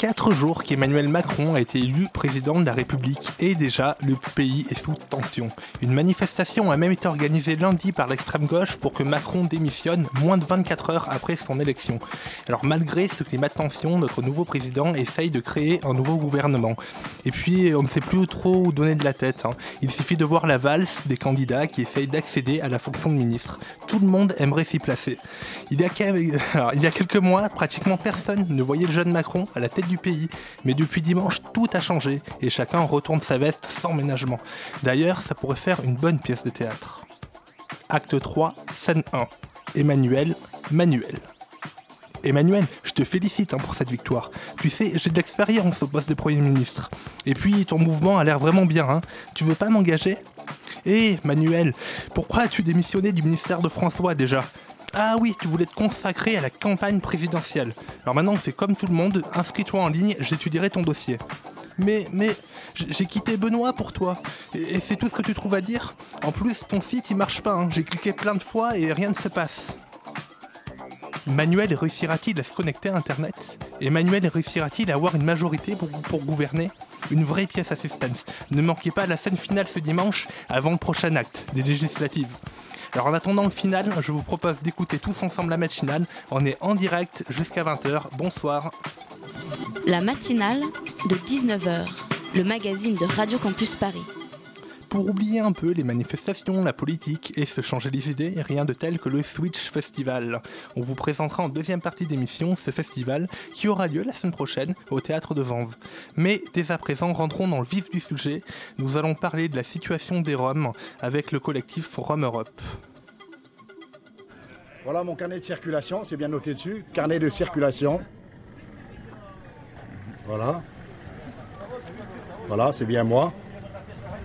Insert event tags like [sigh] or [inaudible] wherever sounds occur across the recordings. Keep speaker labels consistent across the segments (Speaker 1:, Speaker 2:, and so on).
Speaker 1: Quatre jours qu'Emmanuel Macron a été élu président de la République et déjà le pays est sous tension. Une manifestation a même été organisée lundi par l'extrême gauche pour que Macron démissionne moins de 24 heures après son élection. Alors malgré ce climat de tension, notre nouveau président essaye de créer un nouveau gouvernement. Et puis on ne sait plus trop où donner de la tête. hein. Il suffit de voir la valse des candidats qui essayent d'accéder à la fonction de ministre. Tout le monde aimerait s'y placer. Il y, a, [laughs] il y a quelques mois, pratiquement personne ne voyait le jeune Macron à la tête pays. Mais depuis dimanche, tout a changé et chacun retourne sa veste sans ménagement. D'ailleurs, ça pourrait faire une bonne pièce de théâtre. Acte 3, scène 1. Emmanuel, Manuel. Emmanuel, je te félicite hein, pour cette victoire. Tu sais, j'ai de l'expérience au poste de Premier ministre. Et puis, ton mouvement a l'air vraiment bien. Hein. Tu veux pas m'engager? Eh, Manuel, pourquoi as-tu démissionné du ministère de François déjà? Ah oui, tu voulais te consacrer à la campagne présidentielle. Alors maintenant, on fait comme tout le monde, inscris-toi en ligne, j'étudierai ton dossier. Mais, mais, j'ai quitté Benoît pour toi. Et, et c'est tout ce que tu trouves à dire En plus, ton site, il marche pas. hein. J'ai cliqué plein de fois et rien ne se passe. Manuel réussira-t-il à se connecter à Internet? Emmanuel réussira-t-il à avoir une majorité pour, pour gouverner? Une vraie pièce à suspense. Ne manquez pas la scène finale ce dimanche avant le prochain acte des législatives. Alors en attendant le final, je vous propose d'écouter tous ensemble la matinale. On est en direct jusqu'à 20h. Bonsoir.
Speaker 2: La matinale de 19h, le magazine de Radio Campus Paris.
Speaker 1: Pour oublier un peu les manifestations, la politique et se changer les idées, rien de tel que le Switch Festival. On vous présentera en deuxième partie d'émission ce festival qui aura lieu la semaine prochaine au théâtre de Vanves. Mais dès à présent, rentrons dans le vif du sujet. Nous allons parler de la situation des Roms avec le collectif Rome Europe.
Speaker 3: Voilà mon carnet de circulation, c'est bien noté dessus. Carnet de circulation. Voilà. Voilà, c'est bien moi.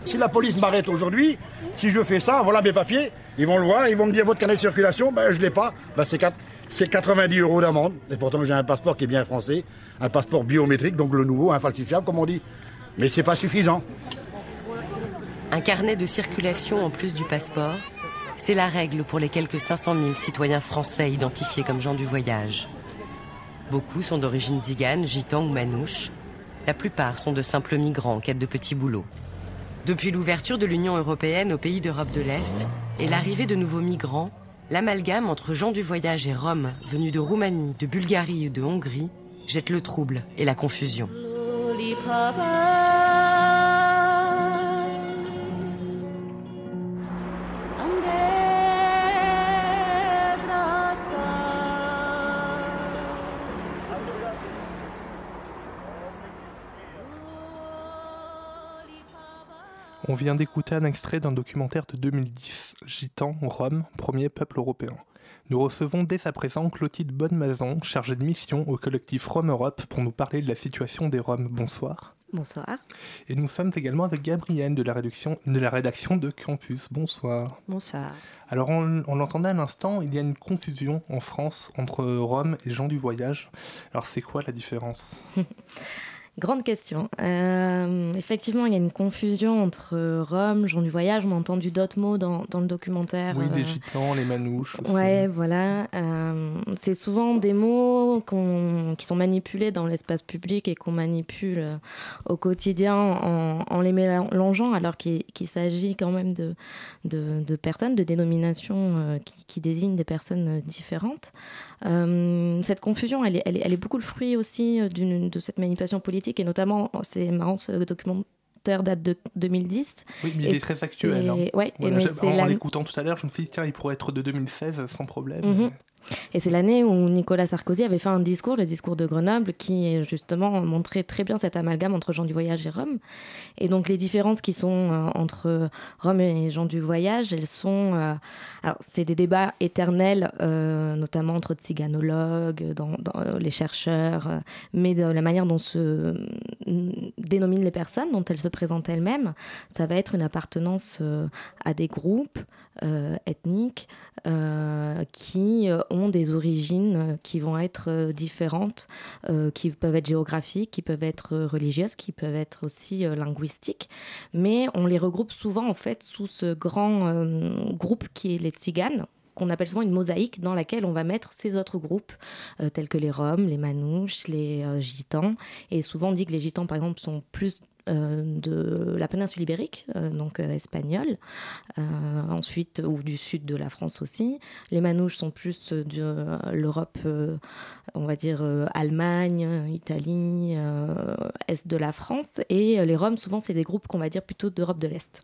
Speaker 3: Si la police m'arrête aujourd'hui, si je fais ça, voilà mes papiers, ils vont le voir, ils vont me dire votre carnet de circulation, ben je l'ai pas, ben, c'est quatre- c'est 90 euros d'amende. Et pourtant j'ai un passeport qui est bien français, un passeport biométrique, donc le nouveau, infalsifiable comme on dit. Mais c'est pas suffisant.
Speaker 4: Un carnet de circulation en plus du passeport, c'est la règle pour les quelques 500 000 citoyens français identifiés comme gens du voyage. Beaucoup sont d'origine zigane, gitan ou manouche. La plupart sont de simples migrants en quête de petits boulots. Depuis l'ouverture de l'Union européenne aux pays d'Europe de l'Est et l'arrivée de nouveaux migrants, l'amalgame entre gens du voyage et Roms venus de Roumanie, de Bulgarie ou de Hongrie jette le trouble et la confusion.
Speaker 1: On vient d'écouter un extrait d'un documentaire de 2010, Gitan, Rome, premier peuple européen. Nous recevons dès à présent Clotilde Bonnemaison, chargée de mission au collectif Rome Europe, pour nous parler de la situation des Roms. Bonsoir.
Speaker 5: Bonsoir.
Speaker 1: Et nous sommes également avec Gabrielle de la, rédaction, de la rédaction de Campus. Bonsoir.
Speaker 5: Bonsoir.
Speaker 1: Alors, on, on l'entendait à l'instant, il y a une confusion en France entre Rome et gens du voyage. Alors, c'est quoi la différence? [laughs]
Speaker 5: Grande question. Euh, effectivement, il y a une confusion entre Rome, gens du voyage. On a entendu d'autres mots dans, dans le documentaire.
Speaker 1: Oui,
Speaker 5: euh,
Speaker 1: les gitans, les manouches. aussi.
Speaker 5: Ouais, voilà. Euh, c'est souvent des mots qui sont manipulés dans l'espace public et qu'on manipule euh, au quotidien en, en les mélangeant, alors qu'il s'agit quand même de, de, de personnes, de dénominations euh, qui, qui désignent des personnes euh, différentes. Euh, cette confusion, elle est, elle est- elle est beaucoup le fruit aussi euh, de cette manipulation politique, et notamment, c'est marrant, ce documentaire date de 2010.
Speaker 1: Oui, mais il
Speaker 5: Et
Speaker 1: est très actuel. hein.
Speaker 5: et mais
Speaker 1: en
Speaker 5: la-
Speaker 1: l'écoutant tout à l'heure, je me suis dit, tiens, il pourrait être de 2016 sans problème.
Speaker 5: Mhm. Et c'est l'année où Nicolas Sarkozy avait fait un discours, le discours de Grenoble, qui justement montrait très bien cet amalgame entre gens du voyage et Rome. Et donc les différences qui sont euh, entre Rome et gens du voyage, elles sont... Euh, alors c'est des débats éternels, euh, notamment entre tsiganologues, dans, dans les chercheurs, mais de la manière dont se dénominent les personnes, dont elles se présentent elles-mêmes, ça va être une appartenance à des groupes ethniques qui ont des origines qui vont être différentes, qui peuvent être géographiques, qui peuvent être religieuses, qui peuvent être aussi linguistiques, mais on les regroupe souvent en fait sous ce grand groupe qui est les tziganes qu'on appelle souvent une mosaïque dans laquelle on va mettre ces autres groupes, tels que les Roms, les Manouches, les Gitans. Et souvent on dit que les Gitans, par exemple, sont plus euh, de la péninsule ibérique, euh, donc euh, espagnole, ensuite, ou du sud de la France aussi. Les Manouches sont plus de l'Europe, on va dire Allemagne, Italie, est de la France. Et les Roms, souvent, c'est des groupes qu'on va dire plutôt d'Europe de l'Est.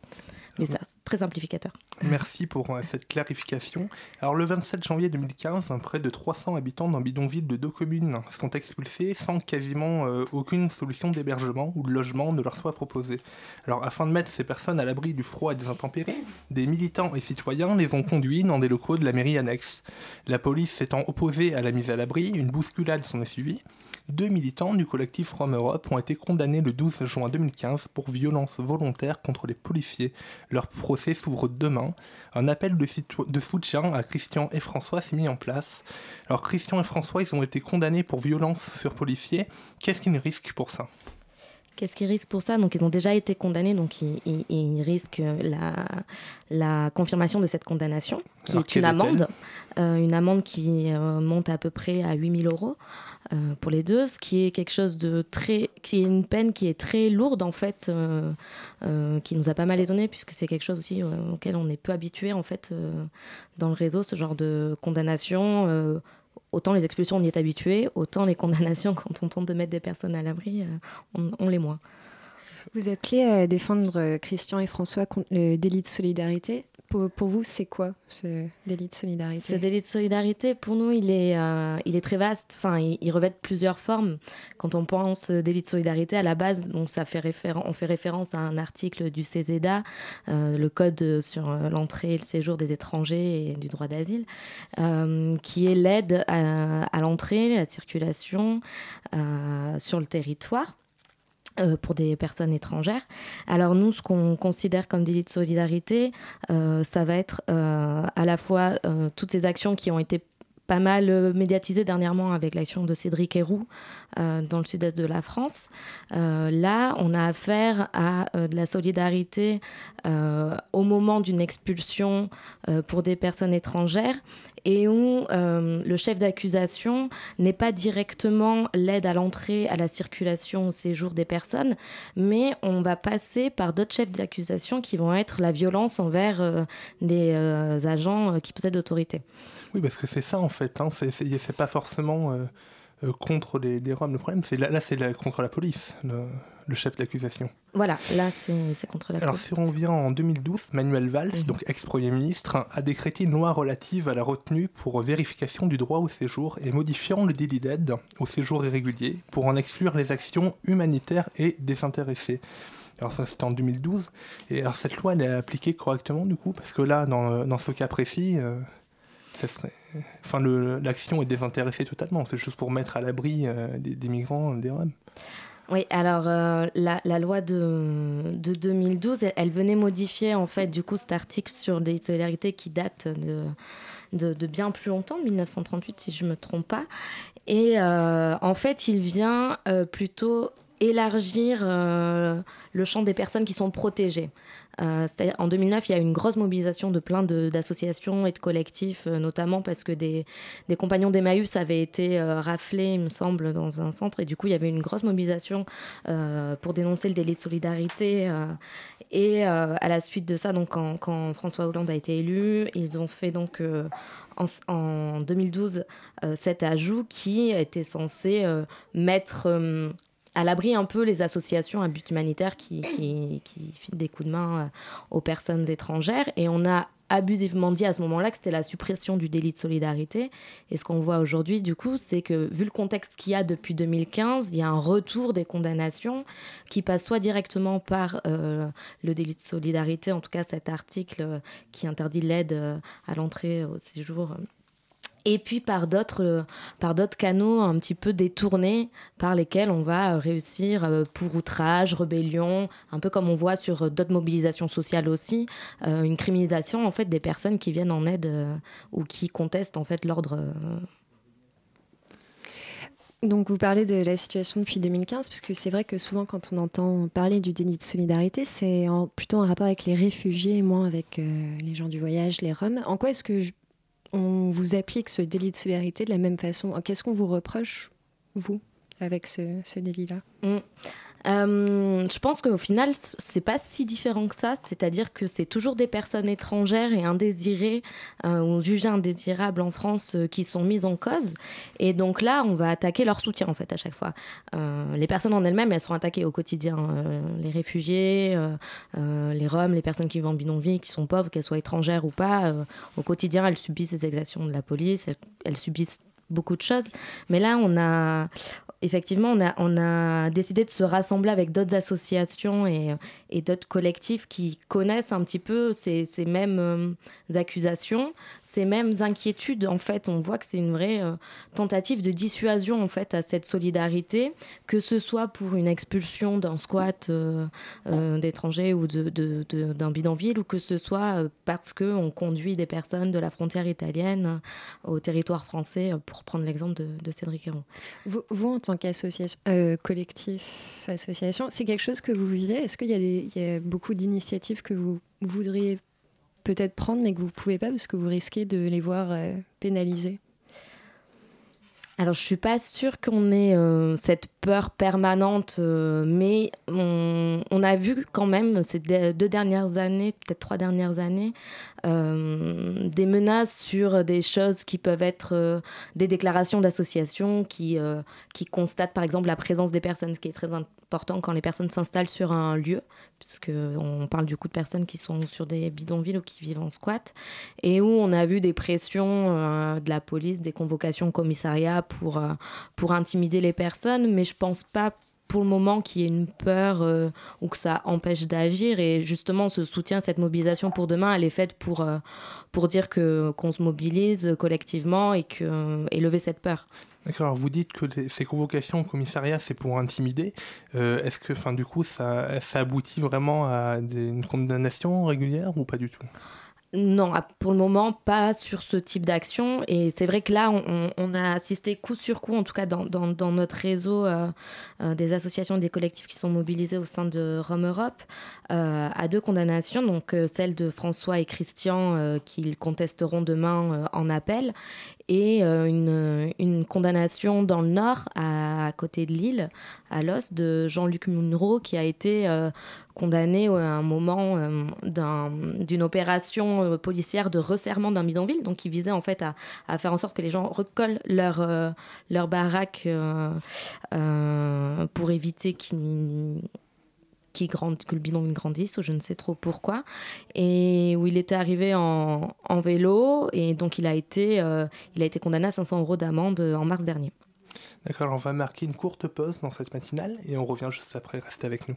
Speaker 5: Mais ça, très simplificateur.
Speaker 1: Merci pour euh, cette clarification. Alors le 27 janvier 2015, près de 300 habitants d'un bidonville de deux communes sont expulsés sans quasiment euh, aucune solution d'hébergement ou de logement ne leur soit proposée. Alors afin de mettre ces personnes à l'abri du froid et des intempéries, des militants et citoyens les ont conduits dans des locaux de la mairie annexe. La police s'étant opposée à la mise à l'abri, une bousculade s'en est suivie. Deux militants du collectif From Europe ont été condamnés le 12 juin 2015 pour violence volontaire contre les policiers. Leur procès s'ouvre demain. Un appel de, soutien à Christian et François s'est mis en place. Alors Christian et François, ils ont été condamnés pour violence sur policiers. Qu'est-ce qu'ils risquent pour ça?
Speaker 5: Qu'est-ce qu'ils risquent pour ça? Donc, ils ont déjà été condamnés, donc ils, risquent la, la, confirmation de cette condamnation, qui est une amende, euh, une amende qui euh, monte à peu près à 8000 euros. Euh, pour les deux, ce qui est quelque chose de très, qui est une peine qui est très lourde en fait, qui nous a pas mal étonné puisque c'est quelque chose aussi auquel on est peu habitué en fait dans le réseau, ce genre de condamnation. Autant les expulsions on y est habitué, autant les condamnations [laughs] quand on tente de mettre des personnes à l'abri, on, on les moins.
Speaker 6: Vous appelez à défendre Christian et François contre le délit de solidarité. Pour, vous, c'est quoi ce délit de solidarité?
Speaker 5: Ce délit de solidarité, pour nous, il est, euh, il est très vaste. Enfin, il, revêt plusieurs formes. Quand on pense délit de solidarité, à la base, donc ça fait on fait référence à un article du CESEDA, euh, le code sur l'entrée et le séjour des étrangers et du droit d'asile, euh, qui est l'aide à, à l'entrée, la circulation sur le territoire. Euh, pour des personnes étrangères. Alors nous, ce qu'on considère comme délit de solidarité, euh, ça va être euh, à la fois toutes ces actions qui ont été pas mal médiatisées dernièrement avec l'action de Cédric Héroux dans le sud-est de la France. là, on a affaire à de la solidarité au moment d'une expulsion pour des personnes étrangères et où euh, le chef d'accusation n'est pas directement l'aide à l'entrée, à la circulation, au séjour des personnes, mais on va passer par d'autres chefs d'accusation qui vont être la violence envers euh, des euh, agents qui possèdent l'autorité.
Speaker 1: Oui, parce que c'est ça en fait, hein. c'est pas forcément contre les, les Roms le problème, là, là c'est contre la police chef d'accusation.
Speaker 5: Voilà, là c'est contre la
Speaker 1: Alors si on revient en 2012, Manuel Valls, mhm. donc ex-premier ministre, a décrété une loi relative à la retenue pour vérification du droit au séjour et modifiant le délit d'aide au séjour irrégulier pour en exclure les actions humanitaires et désintéressées. Alors ça c'était en 2012, et alors cette loi elle est appliquée correctement du coup, parce que là dans, dans ce cas précis, euh, serait... enfin, l'action est désintéressée totalement, c'est juste pour mettre à l'abri euh, des, des, migrants, des Roms.
Speaker 5: Oui, alors euh, la, loi de, de 2012, elle, venait modifier en fait du coup cet article sur des solidarités qui date de, de, bien plus longtemps, 1938 si je ne me trompe pas. Et euh, en fait, il vient euh, plutôt élargir le champ des personnes qui sont protégées. Euh, en 2009, il y a eu une grosse mobilisation de plein d'associations et de collectifs, euh, notamment parce que des, des compagnons d'Emmaüs avaient été euh, raflés, il me semble, dans un centre. Et du coup, il y avait une grosse mobilisation pour dénoncer le délit de solidarité. et à la suite de ça, donc, quand, quand, François Hollande a été élu, ils ont fait donc en, 2012 cet ajout qui était censé mettre à l'abri un peu les associations à but humanitaire qui, qui, filent des coups de main euh, aux personnes étrangères. Et on a abusivement dit à ce moment-là que c'était la suppression du délit de solidarité. Et ce qu'on voit aujourd'hui, du coup, c'est que vu le contexte qu'il y a depuis 2015, il y a un retour des condamnations qui passe soit directement par euh, le délit de solidarité, en tout cas cet article qui interdit l'aide à l'entrée au séjour et puis par d'autres par d'autres canaux un petit peu détournés par lesquels on va réussir euh, pour outrage, rébellion, un peu comme on voit sur d'autres mobilisations sociales aussi, euh, une criminalisation en fait des personnes qui viennent en aide euh, ou qui contestent en fait l'ordre.
Speaker 6: Donc vous parlez de la situation depuis 2015, parce que c'est vrai que souvent quand on entend parler du délit de solidarité, c'est plutôt en rapport avec les réfugiés, moins avec les gens du voyage, les Roms. En quoi est-ce que on vous applique ce délit de solidarité de la même façon. Qu'est-ce qu'on vous reproche, vous, avec ce, délit-là?
Speaker 5: Mm. Euh, je pense qu'au final, c'est pas si différent que ça. C'est-à-dire que c'est toujours des personnes étrangères et indésirées euh, ou jugées indésirables en France euh, qui sont mises en cause. Et donc là, on va attaquer leur soutien en fait à chaque fois. les personnes en elles-mêmes, elles sont attaquées au quotidien. les réfugiés, les Roms, les personnes qui vivent en bidonville, qui sont pauvres, qu'elles soient étrangères ou pas, au quotidien, elles subissent les exactions de la police. elles subissent beaucoup de choses. Mais là, on a, effectivement, on a, décidé de se rassembler avec d'autres associations et, d'autres collectifs qui connaissent un petit peu ces, mêmes euh, accusations, ces mêmes inquiétudes. En fait, on voit que c'est une vraie euh, tentative de dissuasion en fait à cette solidarité, que ce soit pour une expulsion d'un squat euh, d'étrangers ou d'un bidonville, ou que ce soit parce qu'on conduit des personnes de la frontière italienne au territoire français, pour prendre l'exemple de, Cédric Héron.
Speaker 6: Vous, vous, en tant qu'association, euh, collectif, association, c'est quelque chose que vous vivez? Est-ce qu'il y, a beaucoup d'initiatives que vous voudriez peut-être prendre mais que vous ne pouvez pas parce que vous risquez de les voir euh, pénalisées
Speaker 5: alors, je suis pas sûre qu'on ait euh, cette peur permanente, euh, mais on, a vu quand même ces deux dernières années, peut-être trois dernières années, euh, des menaces sur des choses qui peuvent être des déclarations d'associations qui, qui constatent par exemple la présence des personnes, ce qui est très important quand les personnes s'installent sur un lieu, puisqu'on parle du coup de personnes qui sont sur des bidonvilles ou qui vivent en squat, et où on a vu des pressions de la police, des convocations au commissariat pour, euh, pour intimider les personnes, mais je pense pas pour le moment qu'il y ait une peur euh, ou que ça empêche d'agir. Et justement, ce soutien, cette mobilisation pour demain, elle est faite pour, euh, pour dire que, qu'on se mobilise collectivement et, que, et lever cette peur.
Speaker 1: D'accord, vous dites que ces convocations au commissariat, c'est pour intimider. est-ce que, fin, du coup, ça, ça aboutit vraiment à une condamnation régulière ou pas du tout?
Speaker 5: Non, pour le moment, pas sur ce type d'action. Et c'est vrai que là, on, a assisté coup sur coup, en tout cas dans, notre réseau euh, euh, des associations, des collectifs qui sont mobilisés au sein de Rome Europe, euh, à deux condamnations, donc celle de François et Christian qu'ils contesteront demain en appel, et une, condamnation dans le nord, à, côté de Lille, à l'os, de Jean-Luc Munro, qui a été condamné à un moment euh, d'une opération euh, policière de resserrement d'un bidonville, donc qui visait en fait à, faire en sorte que les gens recollent leur, euh, leur baraque pour éviter qu'ils qui que le bidonville grandisse ou je ne sais trop pourquoi et où il était arrivé en, vélo et donc il a été il a été condamné à 500 euros d'amende en mars dernier.
Speaker 1: D'accord, on va marquer une courte pause dans cette matinale et on revient juste après. Restez avec nous.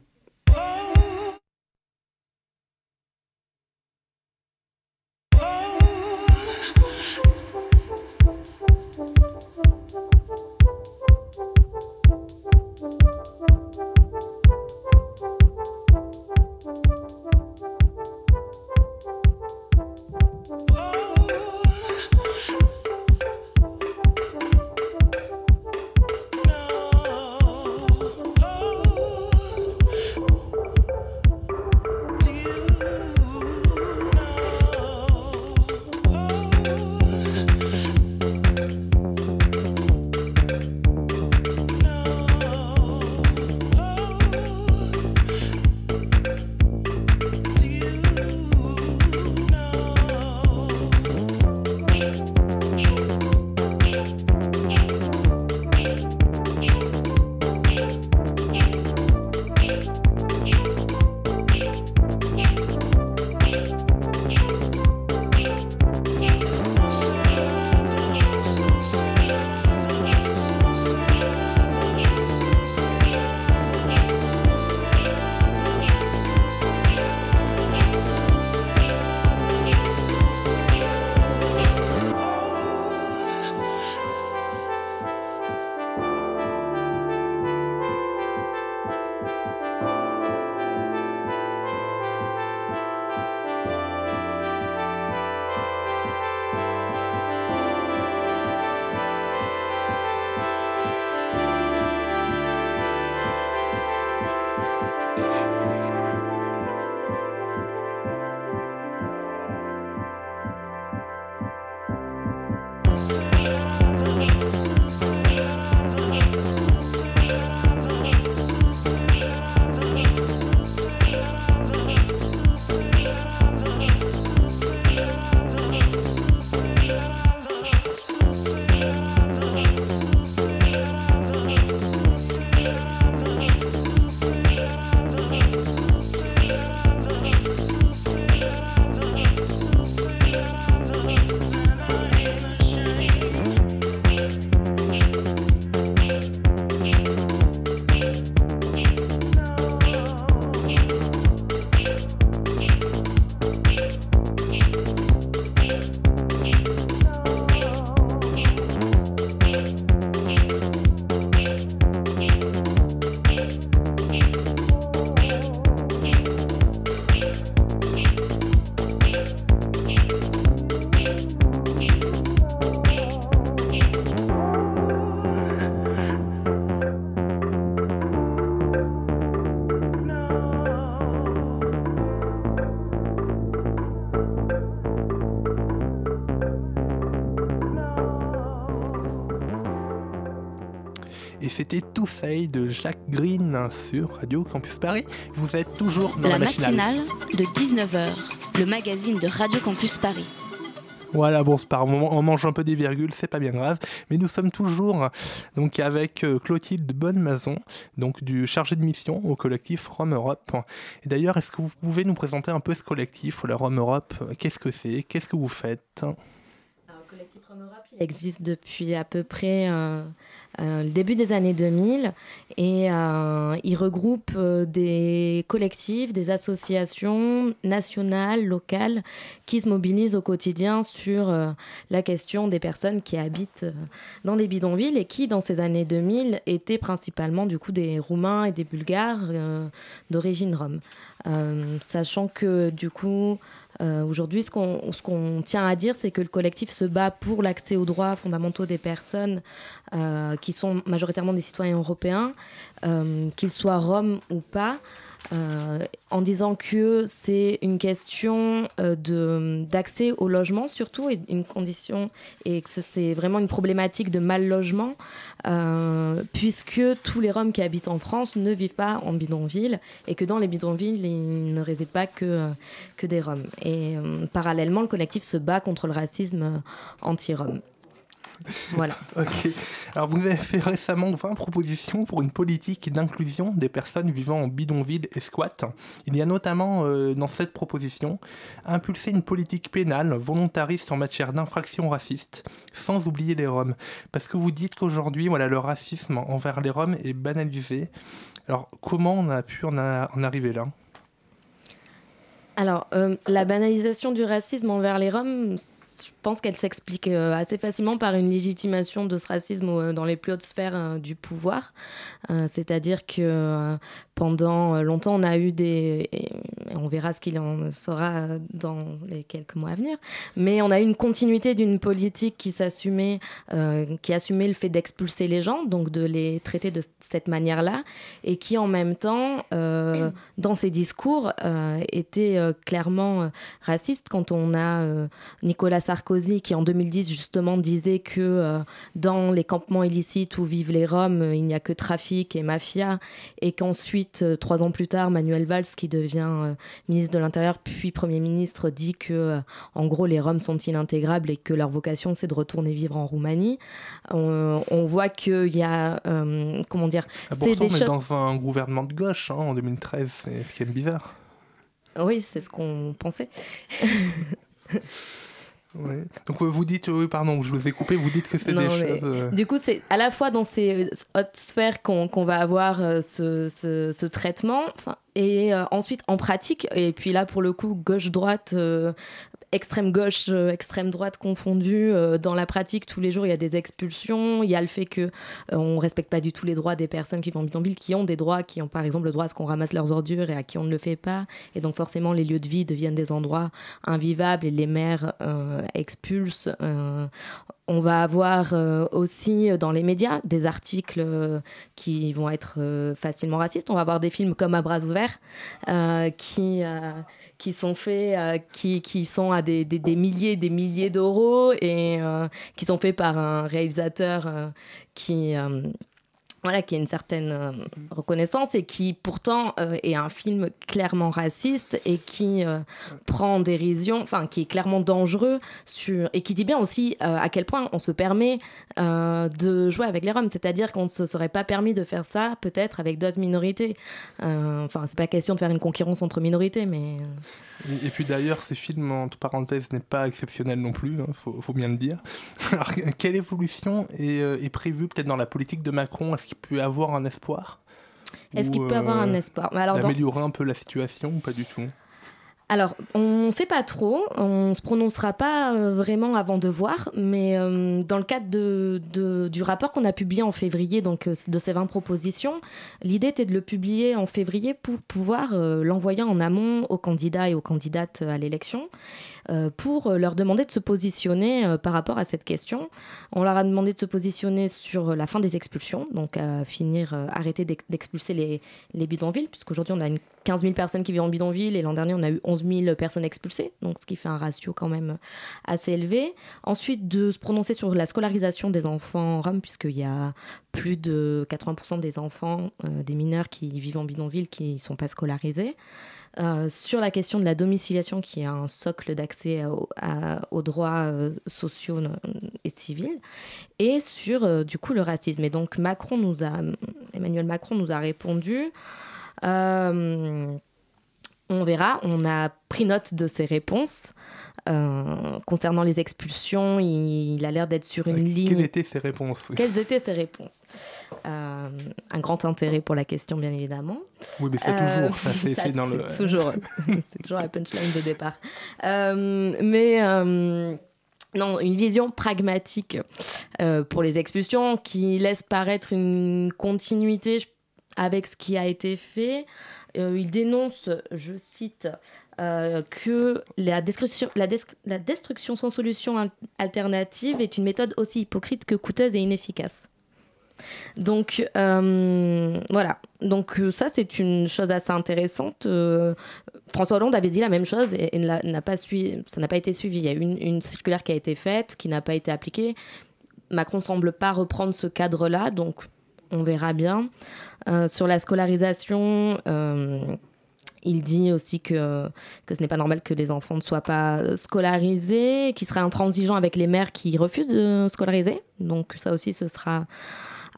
Speaker 1: C'était Toussaint de Jacques Green sur Radio Campus Paris. Vous êtes toujours dans la,
Speaker 2: la matinale de 19h, le magazine de Radio Campus Paris.
Speaker 1: Voilà, bon, par moment, on mange un peu des virgules, c'est pas bien grave. Mais nous sommes toujours donc avec euh, Clotilde Bonnemaison, donc du chargé de mission au collectif Rome Europe. Et d'ailleurs, est-ce que vous pouvez nous présenter un peu ce collectif, la Rome Europe? Qu'est-ce que c'est? Qu'est-ce que vous faites?
Speaker 5: Le collectif Rome Europe il existe depuis à peu près euh, le début des années 2000 et euh, il regroupe euh, des collectifs, des associations nationales, locales qui se mobilisent au quotidien sur la question des personnes qui habitent dans des bidonvilles et qui dans ces années 2000 étaient principalement du coup des Roumains et des Bulgares d'origine rome. sachant que du coup aujourd'hui ce qu'on tient à dire c'est que le collectif se bat pour l'accès aux droits fondamentaux des personnes qui sont majoritairement des citoyens européens, euh, qu'ils soient roms ou pas, euh, en disant que c'est une question euh, d'accès au logement surtout et une condition et que c'est vraiment une problématique de mal logement puisque tous les Roms qui habitent en France ne vivent pas en bidonville et que dans les bidonvilles ils ne résident pas que que des Roms et parallèlement le collectif se bat contre le racisme anti-Rom. Voilà. [laughs]
Speaker 1: ok. Alors, vous avez fait récemment 20 propositions pour une politique d'inclusion des personnes vivant en bidonville et squat. Il y a notamment euh, dans cette proposition impulser une politique pénale volontariste en matière d'infractions racistes, sans oublier les Roms. Parce que vous dites qu'aujourd'hui, voilà, le racisme envers les Roms est banalisé. Alors, comment on a pu en, arriver là?
Speaker 5: Alors, euh, la banalisation du racisme envers les Roms, pense qu'elle s'explique euh, assez facilement par une légitimation de ce racisme euh, dans les plus hautes sphères euh, du pouvoir. C'est-à-dire que pendant longtemps, on a eu des... on verra ce qu'il en sera dans les quelques mois à venir. Mais on a eu une continuité d'une politique qui s'assumait, qui assumait le fait d'expulser les gens, donc de les traiter de cette manière-là, et qui en même temps, [clears throat] dans ses discours, était clairement raciste. Quand on a Nicolas Sarkozy qui en 2010 justement disait que euh, dans les campements illicites où vivent les Roms, euh, il n'y a que trafic et mafia, et qu'ensuite, euh, trois ans plus tard, Manuel Valls, qui devient ministre de l'Intérieur puis Premier ministre, dit que en gros les Roms sont inintégrables et que leur vocation c'est de retourner vivre en Roumanie. On, voit qu'il y a, comment dire,
Speaker 1: ah, c'est des dans un gouvernement de gauche hein, en 2013, c'est ce qui est bizarre.
Speaker 5: Oui, c'est ce qu'on pensait. [laughs]
Speaker 1: Donc euh, vous dites, oui pardon, je vous ai coupé, vous dites que c'est des choses... Euh,
Speaker 5: du coup, c'est à la fois dans ces hautes sphères qu'on va avoir euh, ce, ce, ce, traitement, et ensuite en pratique, et puis là pour le coup, gauche-droite, extrême gauche, euh, extrême droite confondue. Euh, dans la pratique, tous les jours, il y a des expulsions. Il y a le fait que euh, on respecte pas du tout les droits des personnes qui vont en bidonville, qui ont des droits, qui ont par exemple le droit à ce qu'on ramasse leurs ordures et à qui on ne le fait pas. Et donc forcément, les lieux de vie deviennent des endroits invivables et les maires expulsent. On va avoir aussi dans les médias des articles qui vont être facilement racistes. On va avoir des films comme À bras ouverts qui qui sont faits, euh, qui, qui, sont à des, des, des milliers des milliers d'euros et euh, qui sont faits par un réalisateur euh, qui voilà, qui a une certaine euh, reconnaissance et qui pourtant euh, est un film clairement raciste et qui euh, prend dérision, enfin qui est clairement dangereux sur et qui dit bien aussi à quel point on se permet de jouer avec les Roms, c'est-à-dire qu'on ne se serait pas permis de faire ça peut-être avec d'autres minorités. Enfin, c'est pas question de faire une concurrence entre minorités, mais
Speaker 1: et, puis d'ailleurs, ces films, entre parenthèses, n'est pas exceptionnel non plus, hein, faut, faut, bien le dire. [laughs] Alors, quelle évolution est, est prévue peut-être dans la politique de Macron? Qu'il peut avoir un espoir
Speaker 5: Est-ce qu'il peut avoir un euh, espoir?
Speaker 1: D'améliorer un peu la situation ou pas du tout?
Speaker 5: Alors, on ne sait pas trop, on ne se prononcera pas euh, vraiment avant de voir, mais euh, dans le cadre de, du rapport qu'on a publié en février, donc de ces 20 propositions, l'idée était de le publier en février pour pouvoir l'envoyer en amont aux candidats et aux candidates à l'élection. Pour leur demander de se positionner par rapport à cette question. On leur a demandé de se positionner sur la fin des expulsions, donc à finir, arrêter d'expulser les, les bidonvilles, puisqu'aujourd'hui on a une 15 000 personnes qui vivent en bidonville et l'an dernier on a eu 11 000 personnes expulsées, donc ce qui fait un ratio quand même assez élevé. Ensuite, de se prononcer sur la scolarisation des enfants roms, puisqu'il y a plus de 80% des enfants, euh, des mineurs qui vivent en bidonville qui ne sont pas scolarisés. Euh, sur la question de la domiciliation, qui est un socle d'accès aux droits euh, sociaux et civils, et sur du coup le racisme. Et donc Macron nous a, Emmanuel Macron nous a répondu euh, on verra, on a pris note de ses réponses. Euh, concernant les expulsions, il, a l'air d'être sur une ligne.
Speaker 1: Quelles étaient ses réponses
Speaker 5: Quelles étaient ses réponses euh, Un grand intérêt pour la question, bien évidemment.
Speaker 1: Oui, mais c'est toujours, ça c'est [laughs] dans le.
Speaker 5: Toujours, [laughs] c'est toujours la punchline de départ. mais. non, une vision pragmatique pour les expulsions qui laisse paraître une continuité, avec ce qui a été fait. Euh, il dénonce, je cite, euh, que la destruction, sans solution alternative est une méthode aussi hypocrite que coûteuse et inefficace. Donc euh, voilà, donc ça c'est une chose assez intéressante. François Hollande avait dit la même chose et, ça n'a pas été suivi. Il y a une, une circulaire qui a été faite, qui n'a pas été appliquée. Macron semble pas reprendre ce cadre-là, donc on verra bien. Euh, sur la scolarisation, euh, il dit aussi que, que ce n'est pas normal que les enfants ne soient pas scolarisés, qu'il serait intransigeant avec les mères qui refusent de scolariser. Donc ça aussi, ce sera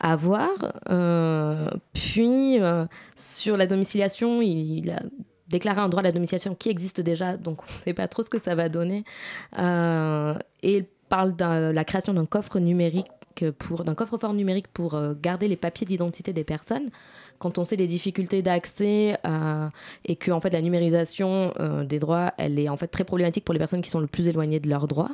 Speaker 5: à voir. Euh, puis, sur la domiciliation, il, a déclaré un droit à la domiciliation qui existe déjà, donc on ne sait pas trop ce que ça va donner. et il parle de la création d'un coffre numérique pour d'un coffre-fort numérique pour euh, garder les papiers d'identité des personnes quand on sait les difficultés d'accès euh, et que en fait la numérisation euh, des droits, elle est en fait très problématique pour les personnes qui sont le plus éloignées de leurs droits.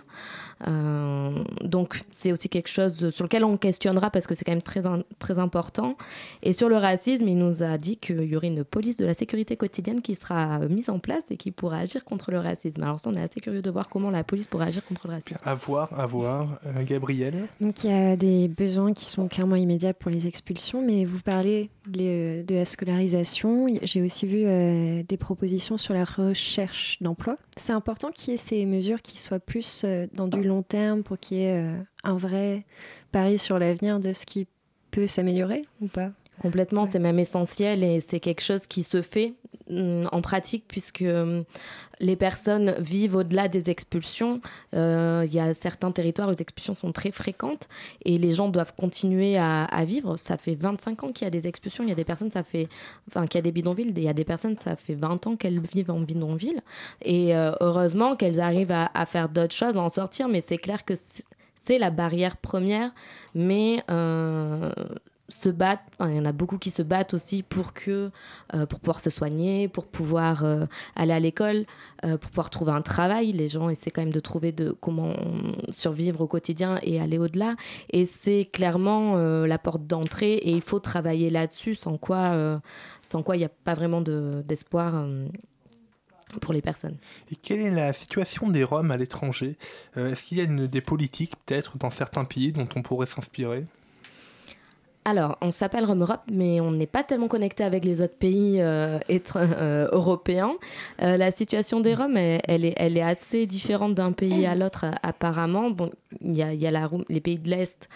Speaker 5: Euh, donc c'est aussi quelque chose sur lequel on questionnera parce que c'est quand même très très important. Et sur le racisme, il nous a dit qu'il y aurait une police de la sécurité quotidienne qui sera mise en place et qui pourra agir contre le racisme. Alors ça, on est assez curieux de voir comment la police pourra agir contre le racisme.
Speaker 1: À voir, à voir. Gabriel?
Speaker 6: Donc il y a des besoins qui sont clairement immédiats pour les expulsions, mais vous parlez euh, de la scolarisation. J'ai aussi vu euh, des propositions sur la recherche d'emploi. C'est important qu'il y ait ces mesures qui soient plus euh, dans du long terme pour qu'il y ait un vrai pari sur l'avenir de ce qui peut s'améliorer ou pas?
Speaker 5: Complètement, c'est même essentiel et c'est quelque chose qui se fait mm, en pratique puisque mm, les personnes vivent au-delà des expulsions. Euh, il y a certains territoires où les expulsions sont très fréquentes et les gens doivent continuer à, vivre. Ça fait 25 ans qu'il y a des expulsions. Il y a des personnes, ça fait, enfin, qu'il y a des bidonvilles. Il y a des personnes, ça fait 20 ans qu'elles vivent en bidonville. Et euh, heureusement qu'elles arrivent à, faire d'autres choses, à en sortir. Mais c'est clair que c'est la barrière première. Mais euh, se battent, il y en a beaucoup qui se battent aussi pour que euh, pour pouvoir se soigner, pour pouvoir euh, aller à l'école, euh, pour pouvoir trouver un travail. Les gens essaient quand même de trouver de comment survivre au quotidien et aller au-delà. Et c'est clairement la porte d'entrée et il faut travailler là-dessus, sans quoi sans quoi il n'y a pas vraiment d'espoir. pour les personnes.
Speaker 1: Et quelle est la situation des Roms à l'étranger? Est-ce qu'il y a des politiques peut-être dans certains pays dont on pourrait s'inspirer?
Speaker 5: Alors, on s'appelle Rome Europe, mais on n'est pas tellement connecté avec les autres pays euh, euh, européens. Euh, la situation des Roms, elle, est, assez différente d'un pays à l'autre, apparemment. Bon, il y a, les pays de l'Est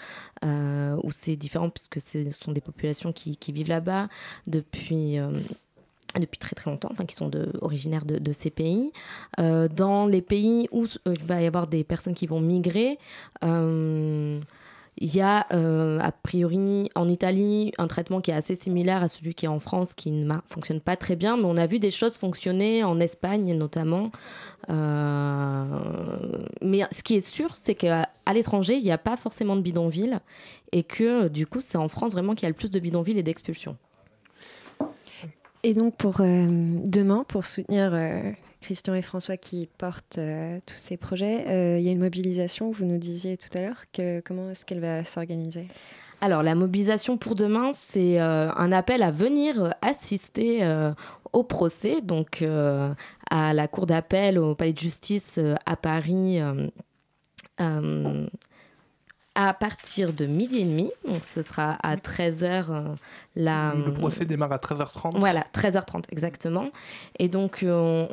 Speaker 5: où c'est différent, puisque ce sont des populations qui, vivent là-bas depuis depuis très très longtemps, enfin qui sont originaires de ces pays. dans les pays où il va y avoir des personnes qui vont migrer, il y a euh, a priori en Italie un traitement qui est assez similaire à celui qui est en France, qui ne fonctionne pas très bien, mais on a vu des choses fonctionner en Espagne notamment. Euh, mais ce qui est sûr, c'est qu'à l'étranger, il n'y a pas forcément de bidonville et que du coup, c'est en France vraiment qu'il y a le plus de bidonvilles et d'expulsions.
Speaker 6: Et donc pour euh, demain, pour soutenir Christian et François qui portent euh, tous ces projets. Euh, il y a une mobilisation, vous nous disiez tout à l'heure. Que, comment est-ce qu'elle va s'organiser?
Speaker 5: Alors la mobilisation pour demain, c'est euh, un appel à venir assister au procès, donc à la cour d'appel au palais de justice à Paris à partir de midi et demi. Donc ce sera à 13h. Euh,
Speaker 1: la, le procès démarre à 13h30.
Speaker 5: Voilà, 13h30 exactement. Et donc euh,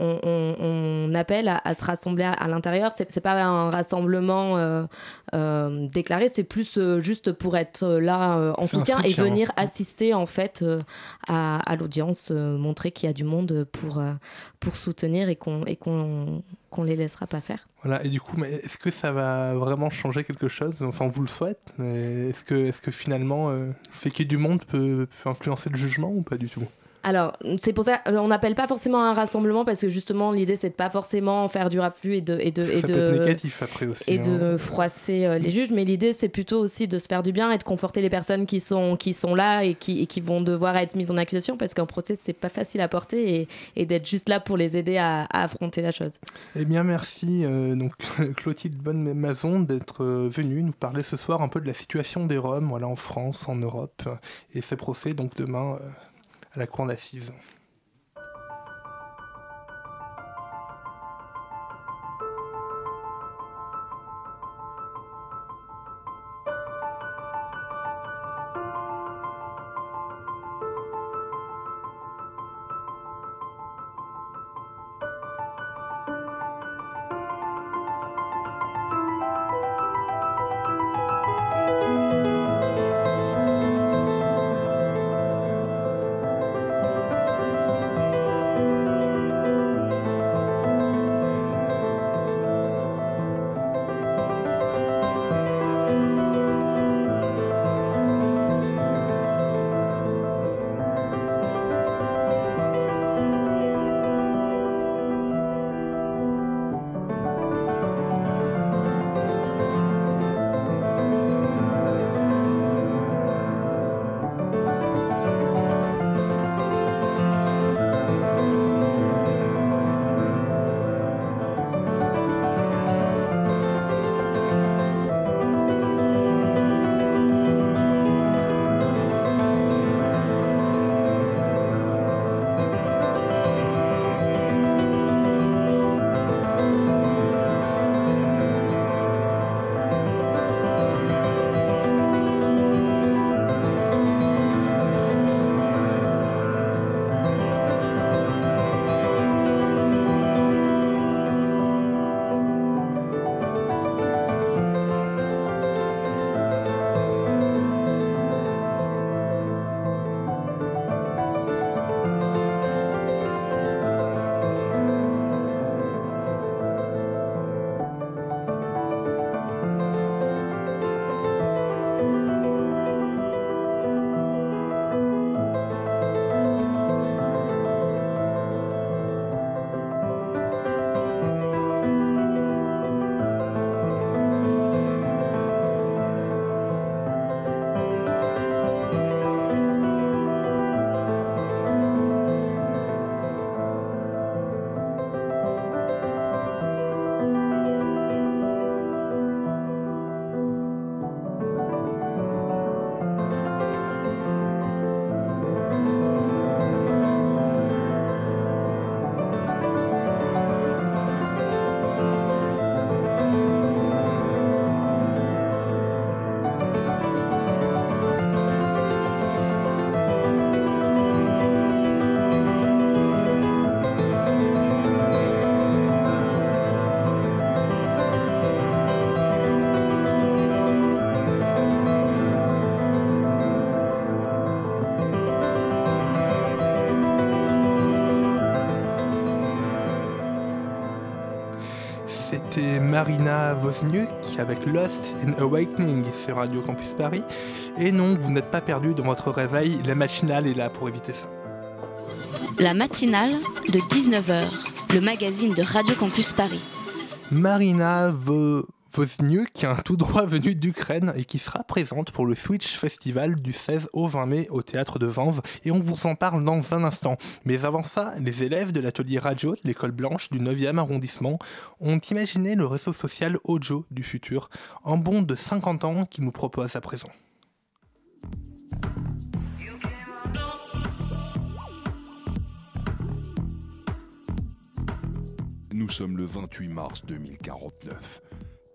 Speaker 5: on, appelle à, se rassembler à, l'intérieur. C'est, n'est pas un rassemblement euh, déclaré, c'est plus juste pour être là en soutien, et venir assister en fait à, l'audience, montrer qu'il y a du monde pour, pour soutenir et qu'on, et qu'on, qu'on les laissera pas faire.
Speaker 1: Voilà, et du coup, est-ce que ça va vraiment changer quelque chose? Enfin, on vous le souhaite, mais est-ce que, est -ce que finalement, euh, fait qu'il y ait du monde peut influencer le jugement ou pas du tout?
Speaker 5: Alors, c'est pour ça on n'appelle pas forcément un rassemblement parce que justement l'idée c'est de pas forcément faire du raflux et de et de
Speaker 1: et
Speaker 5: de
Speaker 1: négatif après aussi,
Speaker 5: et de hein. froisser euh, les juges, mais l'idée c'est plutôt aussi de se faire du bien et de conforter les personnes qui sont qui sont là et qui et qui vont devoir être mises en accusation parce qu'un procès c'est pas facile à porter et, et d'être juste là pour les aider à, affronter la chose.
Speaker 1: Eh bien merci euh, donc [laughs] Clotilde Bonne-Mazon d'être euh, venue nous parler ce soir un peu de la situation des Roms voilà en France, en Europe et ces procès donc demain à la cour d'assises. Marina Wozniuk avec Lost in Awakening sur Radio Campus Paris. Et non, vous n'êtes pas perdu dans votre réveil, la matinale est là pour éviter ça.
Speaker 2: La matinale de 19h, le magazine de Radio Campus Paris.
Speaker 1: Marina Vo Wozniuk, tout droit venu d'Ukraine et qui sera présente pour le Switch Festival du 16 au 20 mai au théâtre de Vanves et on vous en parle dans un instant. Mais avant ça, les élèves de l'atelier radio de l'école blanche du 9e arrondissement ont imaginé le réseau social Ojo du futur, un bond de 50 ans qui nous propose à présent.
Speaker 7: Nous sommes le 28 mars 2049.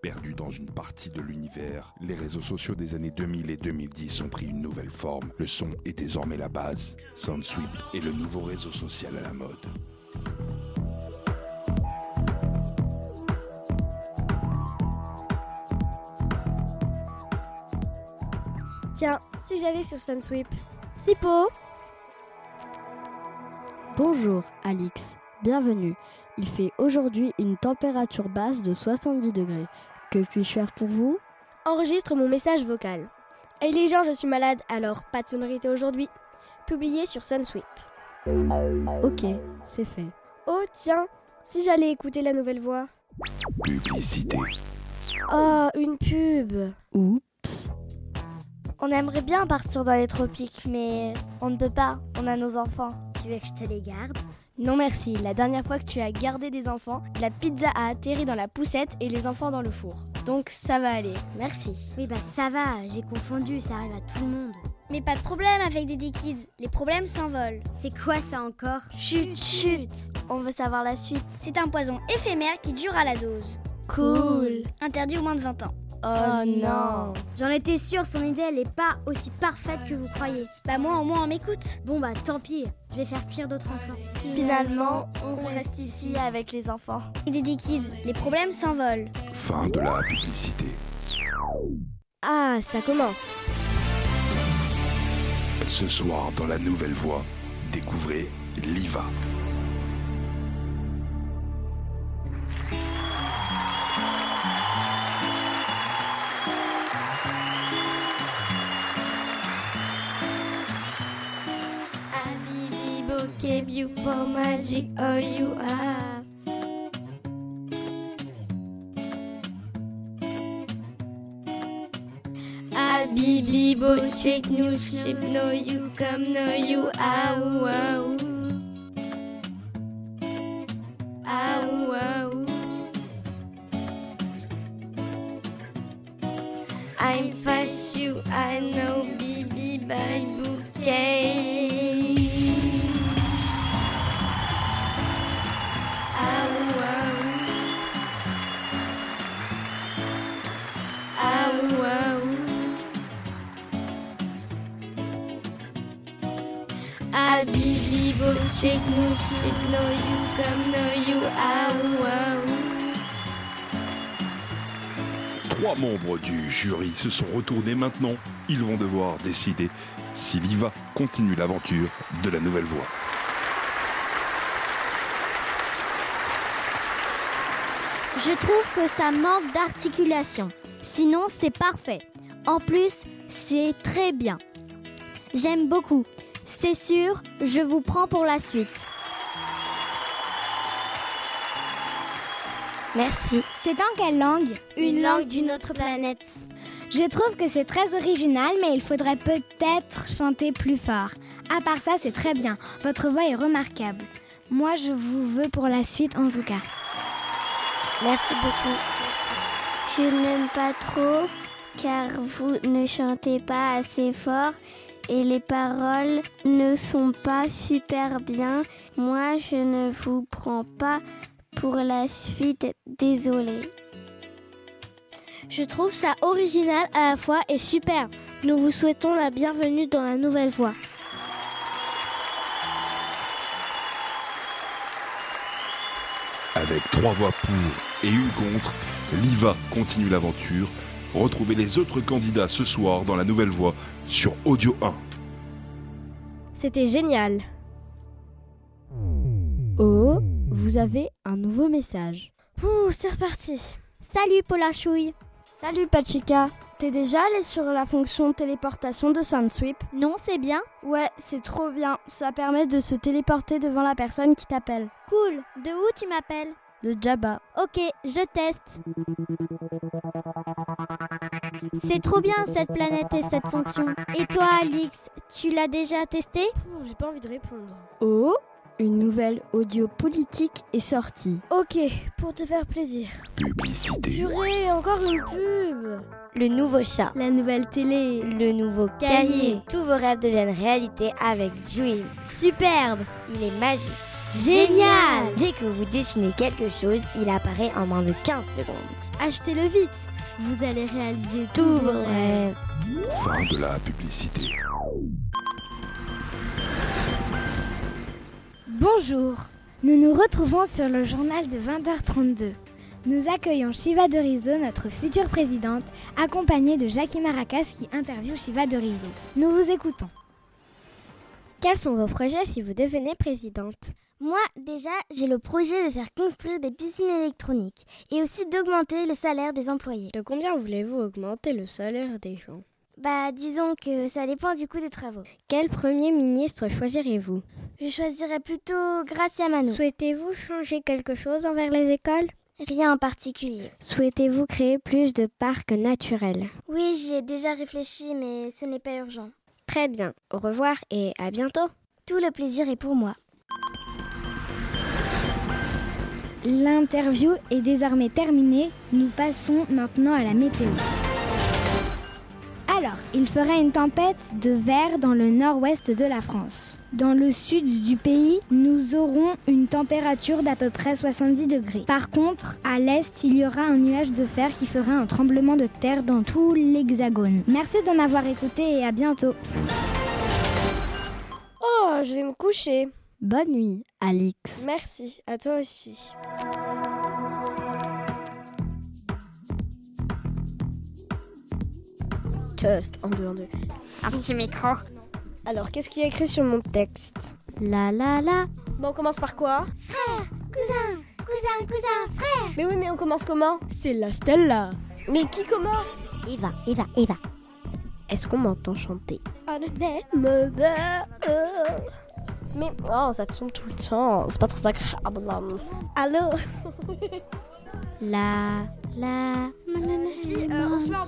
Speaker 7: Perdus dans une partie de l'univers, les réseaux sociaux des années 2000 et 2010 ont pris une nouvelle forme. Le son est désormais la base. Soundsweep est le nouveau réseau social à la mode.
Speaker 8: Tiens, si j'allais sur Sunsweep.
Speaker 9: Sipo Bonjour, Alix. Bienvenue. Il fait aujourd'hui une température basse de 70 degrés. Que puis-je faire pour vous?
Speaker 8: Enregistre mon message vocal. Hey les gens, je suis malade, alors pas de sonorité aujourd'hui. Publié sur Sunsweep.
Speaker 9: Ok, c'est fait.
Speaker 8: Oh tiens, si j'allais écouter la nouvelle voix.
Speaker 7: Publicité.
Speaker 8: Oh, une pub.
Speaker 9: Oups.
Speaker 10: On aimerait bien partir dans les tropiques, mais on ne peut pas, on a nos enfants.
Speaker 11: Tu veux que je te les garde?
Speaker 8: Non merci, la dernière fois que tu as gardé des enfants, la pizza a atterri dans la poussette et les enfants dans le four. Donc ça va aller, merci.
Speaker 11: Oui bah ça va, j'ai confondu, ça arrive à tout le monde.
Speaker 10: Mais pas de problème avec des Kids, les problèmes s'envolent.
Speaker 11: C'est quoi ça encore?
Speaker 10: Chut, chut On veut savoir la suite. C'est un poison éphémère qui dure à la dose.
Speaker 8: Cool
Speaker 10: Interdit aux moins de 20 ans.
Speaker 8: Oh non
Speaker 11: J'en étais sûre, son idée elle est pas aussi parfaite que vous croyez.
Speaker 10: Bah moi au moins on m'écoute.
Speaker 11: Bon bah tant pis, je vais faire cuire d'autres enfants.
Speaker 10: Finalement, on reste ici avec les enfants. Et des Kids, les problèmes s'envolent.
Speaker 7: Fin de la publicité.
Speaker 8: Ah, ça commence.
Speaker 7: Ce soir, dans la nouvelle voie, découvrez Liva.
Speaker 10: You for magic, oh you are. Ah, Habibi, bo check new ship, no you come, no you are. Wow. Ow, wow. I'm fat, you, I know, baby, by bouquet. Shake no shit, no you come, no you
Speaker 7: Trois membres du jury se sont retournés maintenant. Ils vont devoir décider si Liva continue l'aventure de la nouvelle voie.
Speaker 11: Je trouve que ça manque d'articulation. Sinon, c'est parfait. En plus, c'est très bien. J'aime beaucoup. C'est sûr, je vous prends pour la suite.
Speaker 10: Merci.
Speaker 11: C'est en quelle langue?
Speaker 10: Une langue d'une autre planète.
Speaker 11: Je trouve que c'est très original, mais il faudrait peut-être chanter plus fort. À part ça, c'est très bien. Votre voix est remarquable. Moi, je vous veux pour la suite en tout cas.
Speaker 10: Merci beaucoup.
Speaker 11: Je n'aime pas trop car vous ne chantez pas assez fort et les paroles ne sont pas super bien. Moi, je ne vous prends pas pour la suite. Désolée.
Speaker 10: Je trouve ça original à la fois et super. Nous vous souhaitons la bienvenue dans la nouvelle voie.
Speaker 7: Avec trois voix pour et une contre, Liva continue l'aventure. Retrouvez les autres candidats ce soir dans la nouvelle voie sur Audio 1.
Speaker 8: C'était génial.
Speaker 9: Oh, vous avez un nouveau message.
Speaker 8: Ouh, c'est reparti.
Speaker 11: Salut Paula Chouille.
Speaker 8: Salut Pachika. T'es déjà allé sur la fonction téléportation de Sunsweep
Speaker 11: Non, c'est bien.
Speaker 8: Ouais, c'est trop bien. Ça permet de se téléporter devant la personne qui t'appelle.
Speaker 11: Cool. De où tu m'appelles?
Speaker 8: De Jabba.
Speaker 11: Ok, je teste. C'est trop bien cette planète et cette fonction. Et toi, Alix, tu l'as déjà testé?
Speaker 8: J'ai pas envie de répondre.
Speaker 9: Oh une nouvelle audio politique est sortie.
Speaker 8: Ok, pour te faire plaisir.
Speaker 7: Publicité.
Speaker 8: Purée, encore une pub
Speaker 10: Le nouveau chat.
Speaker 8: La nouvelle télé.
Speaker 10: Le nouveau cahier. Tous vos rêves deviennent réalité avec Dream.
Speaker 11: Superbe
Speaker 10: Il est magique.
Speaker 8: Génial
Speaker 12: Dès que vous dessinez quelque chose, il apparaît en moins de 15 secondes.
Speaker 8: Achetez-le vite Vous allez réaliser tous vos rêves.
Speaker 7: Fin de la publicité.
Speaker 12: Bonjour Nous nous retrouvons sur le journal de 20h32. Nous accueillons Shiva Dorizo, notre future présidente, accompagnée de Jackie Maracas qui interviewe Shiva Dorizo. Nous vous écoutons.
Speaker 8: Quels sont vos projets si vous devenez présidente?
Speaker 11: Moi, déjà, j'ai le projet de faire construire des piscines électroniques et aussi d'augmenter le salaire des employés.
Speaker 8: De combien voulez-vous augmenter le salaire des gens?
Speaker 11: Bah, disons que ça dépend du coût des travaux.
Speaker 8: Quel premier ministre choisirez-vous?
Speaker 11: Je choisirais plutôt Gracia Mano.
Speaker 8: Souhaitez-vous changer quelque chose envers les écoles?
Speaker 11: Rien en particulier.
Speaker 8: Souhaitez-vous créer plus de parcs naturels?
Speaker 11: Oui, j'y ai déjà réfléchi, mais ce n'est pas urgent.
Speaker 8: Très bien. Au revoir et à bientôt.
Speaker 11: Tout le plaisir est pour moi.
Speaker 12: L'interview est désormais terminée. Nous passons maintenant à la météo. Alors, il ferait une tempête de verre dans le nord-ouest de la France. Dans le sud du pays, nous aurons une température d'à peu près 70 degrés. Par contre, à l'est, il y aura un nuage de fer qui fera un tremblement de terre dans tout l'hexagone. Merci de m'avoir écouté et à bientôt.
Speaker 8: Oh, je vais me coucher.
Speaker 9: Bonne nuit, Alix.
Speaker 8: Merci, à toi aussi. Test, en deux, en deux.
Speaker 11: Un petit micro.
Speaker 8: Alors, qu'est-ce qu'il y a écrit sur mon texte?
Speaker 9: La la la.
Speaker 8: Bon, on commence par quoi?
Speaker 11: Frère, cousin, cousin, cousin, frère.
Speaker 8: Mais oui, mais on commence comment?
Speaker 9: C'est la Stella.
Speaker 8: Mais qui commence?
Speaker 9: Eva, Eva, Eva.
Speaker 8: Est-ce qu'on m'entend chanter? Mais oh, ça tombe tout le temps. C'est pas très agréable. Allô? [laughs]
Speaker 9: La la.
Speaker 12: euh, on se met en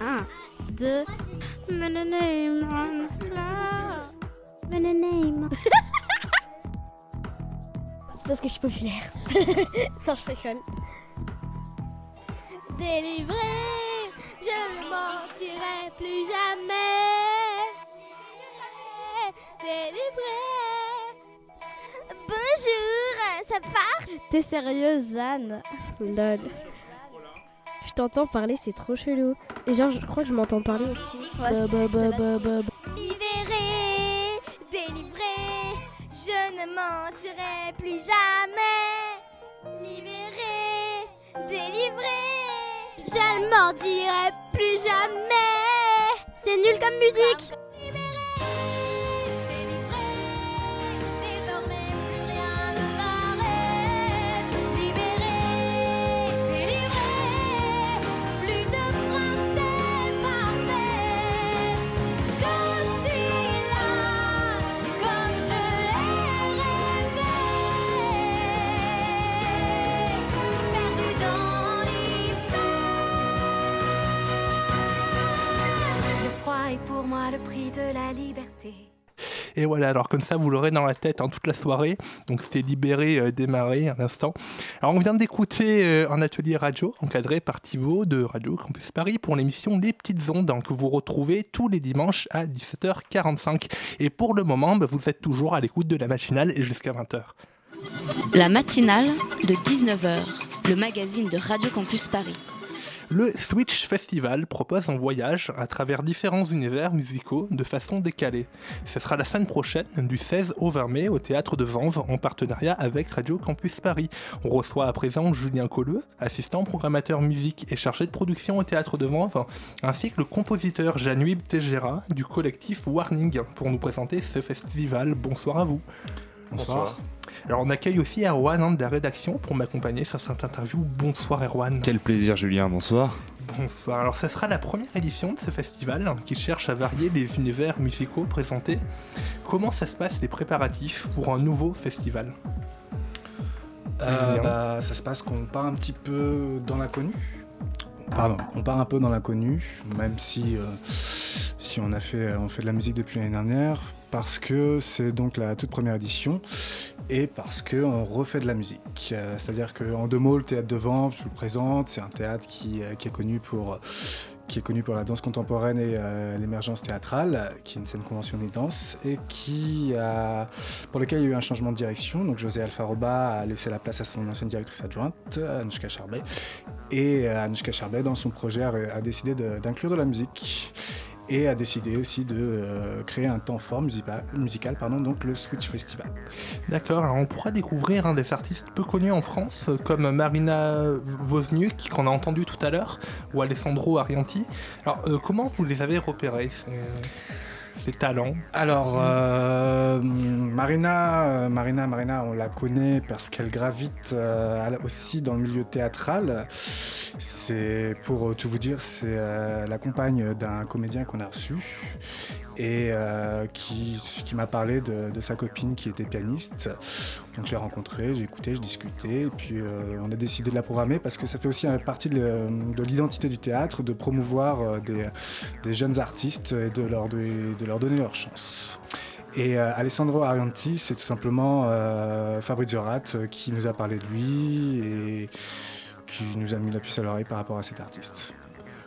Speaker 9: Un, deux.
Speaker 8: C'est [laughs] parce que je suis populaire. [laughs] non, je rigole.
Speaker 11: Délivré, je ne mentirai plus jamais. Délivré. Bonjour, ça part
Speaker 8: T'es sérieuse, Jeanne? Lol. Je t'entends parler, c'est trop chelou. Et genre, je crois que je m'entends parler aussi. Bah, bah.
Speaker 11: Libéré, délivré, je ne mentirai plus jamais. Libéré, délivré, je ne mentirai plus jamais. C'est nul comme musique.
Speaker 13: Moi le prix de la liberté.
Speaker 1: Et voilà, alors comme ça, vous l'aurez dans la tête en toute la soirée. Donc c'était libéré, euh, démarré à l'instant. Alors on vient d'écouter euh, un atelier radio encadré par Thibaut de Radio Campus Paris pour l'émission Les Petites Ondes hein, que vous retrouvez tous les dimanches à 17h45. Et pour le moment, bah, vous êtes toujours à l'écoute de la matinale et jusqu'à 20h.
Speaker 2: La matinale de 19h, le magazine de Radio Campus Paris.
Speaker 1: Le Switch Festival propose un voyage à travers différents univers musicaux de façon décalée. Ce sera la semaine prochaine, du 16 au 20 mai, au théâtre de Vanves, en partenariat avec Radio Campus Paris. On reçoit à présent Julien Colleux, assistant programmateur musique et chargé de production au théâtre de Vanves, ainsi que le compositeur Januib Tejera du collectif Warning pour nous présenter ce festival. Bonsoir à vous.
Speaker 14: Bonsoir.
Speaker 1: Alors on accueille aussi Erwan hein, de la rédaction pour m'accompagner sur cette interview. Bonsoir Erwan.
Speaker 14: Quel plaisir Julien, bonsoir.
Speaker 1: Bonsoir. Alors, ce sera la première édition de ce festival hein, qui cherche à varier les univers musicaux présentés. Comment ça se passe les préparatifs pour un nouveau festival?
Speaker 14: Euh, bah, ça se passe qu'on part un petit peu dans l'inconnu. Pardon, on part un peu dans l'inconnu, même si, euh, si on a fait, on fait de la musique depuis l'année dernière, parce que c'est donc la toute première édition et parce qu'on refait de la musique. Euh, C'est-à-dire qu'en deux mots, le théâtre de Vanves, je vous le présente, c'est un théâtre qui, euh, qui est connu pour qui est connu pour la danse contemporaine et l'émergence théâtrale, qui est une scène conventionnée danse, et qui a, pour lequel il y a eu un changement de direction. Donc José Alfaroba a laissé la place à son ancienne directrice adjointe, Anouchka Charbet, et Anouchka Charbet, dans son projet, a, décidé d'inclure de, la musique et a décidé aussi de euh, créer un temps fort musical, pardon, donc le Switch Festival.
Speaker 1: D'accord, on pourra découvrir des artistes peu connus en France, comme Marina Wozniuk, qu'on a entendu tout à l'heure, ou Alessandro Arianti. Alors, euh, comment vous les avez repérés ses talents
Speaker 14: Alors, euh, Marina, euh, Marina, Marina, on la connaît parce qu'elle gravite euh, aussi dans le milieu théâtral. C'est, pour tout vous dire, c'est la compagne d'un comédien qu'on a reçu et qui, m'a parlé de, sa copine qui était pianiste. Donc je l'ai rencontrée, j'ai écouté, je discutais, et puis on a décidé de la programmer parce que ça fait aussi partie de, l'identité du théâtre, de promouvoir des, jeunes artistes et de, leur donner leur chance. Et Alessandro Arianti, c'est tout simplement Fabrizio Rat qui nous a parlé de lui et qui nous a mis la puce à l'oreille par rapport à cet artiste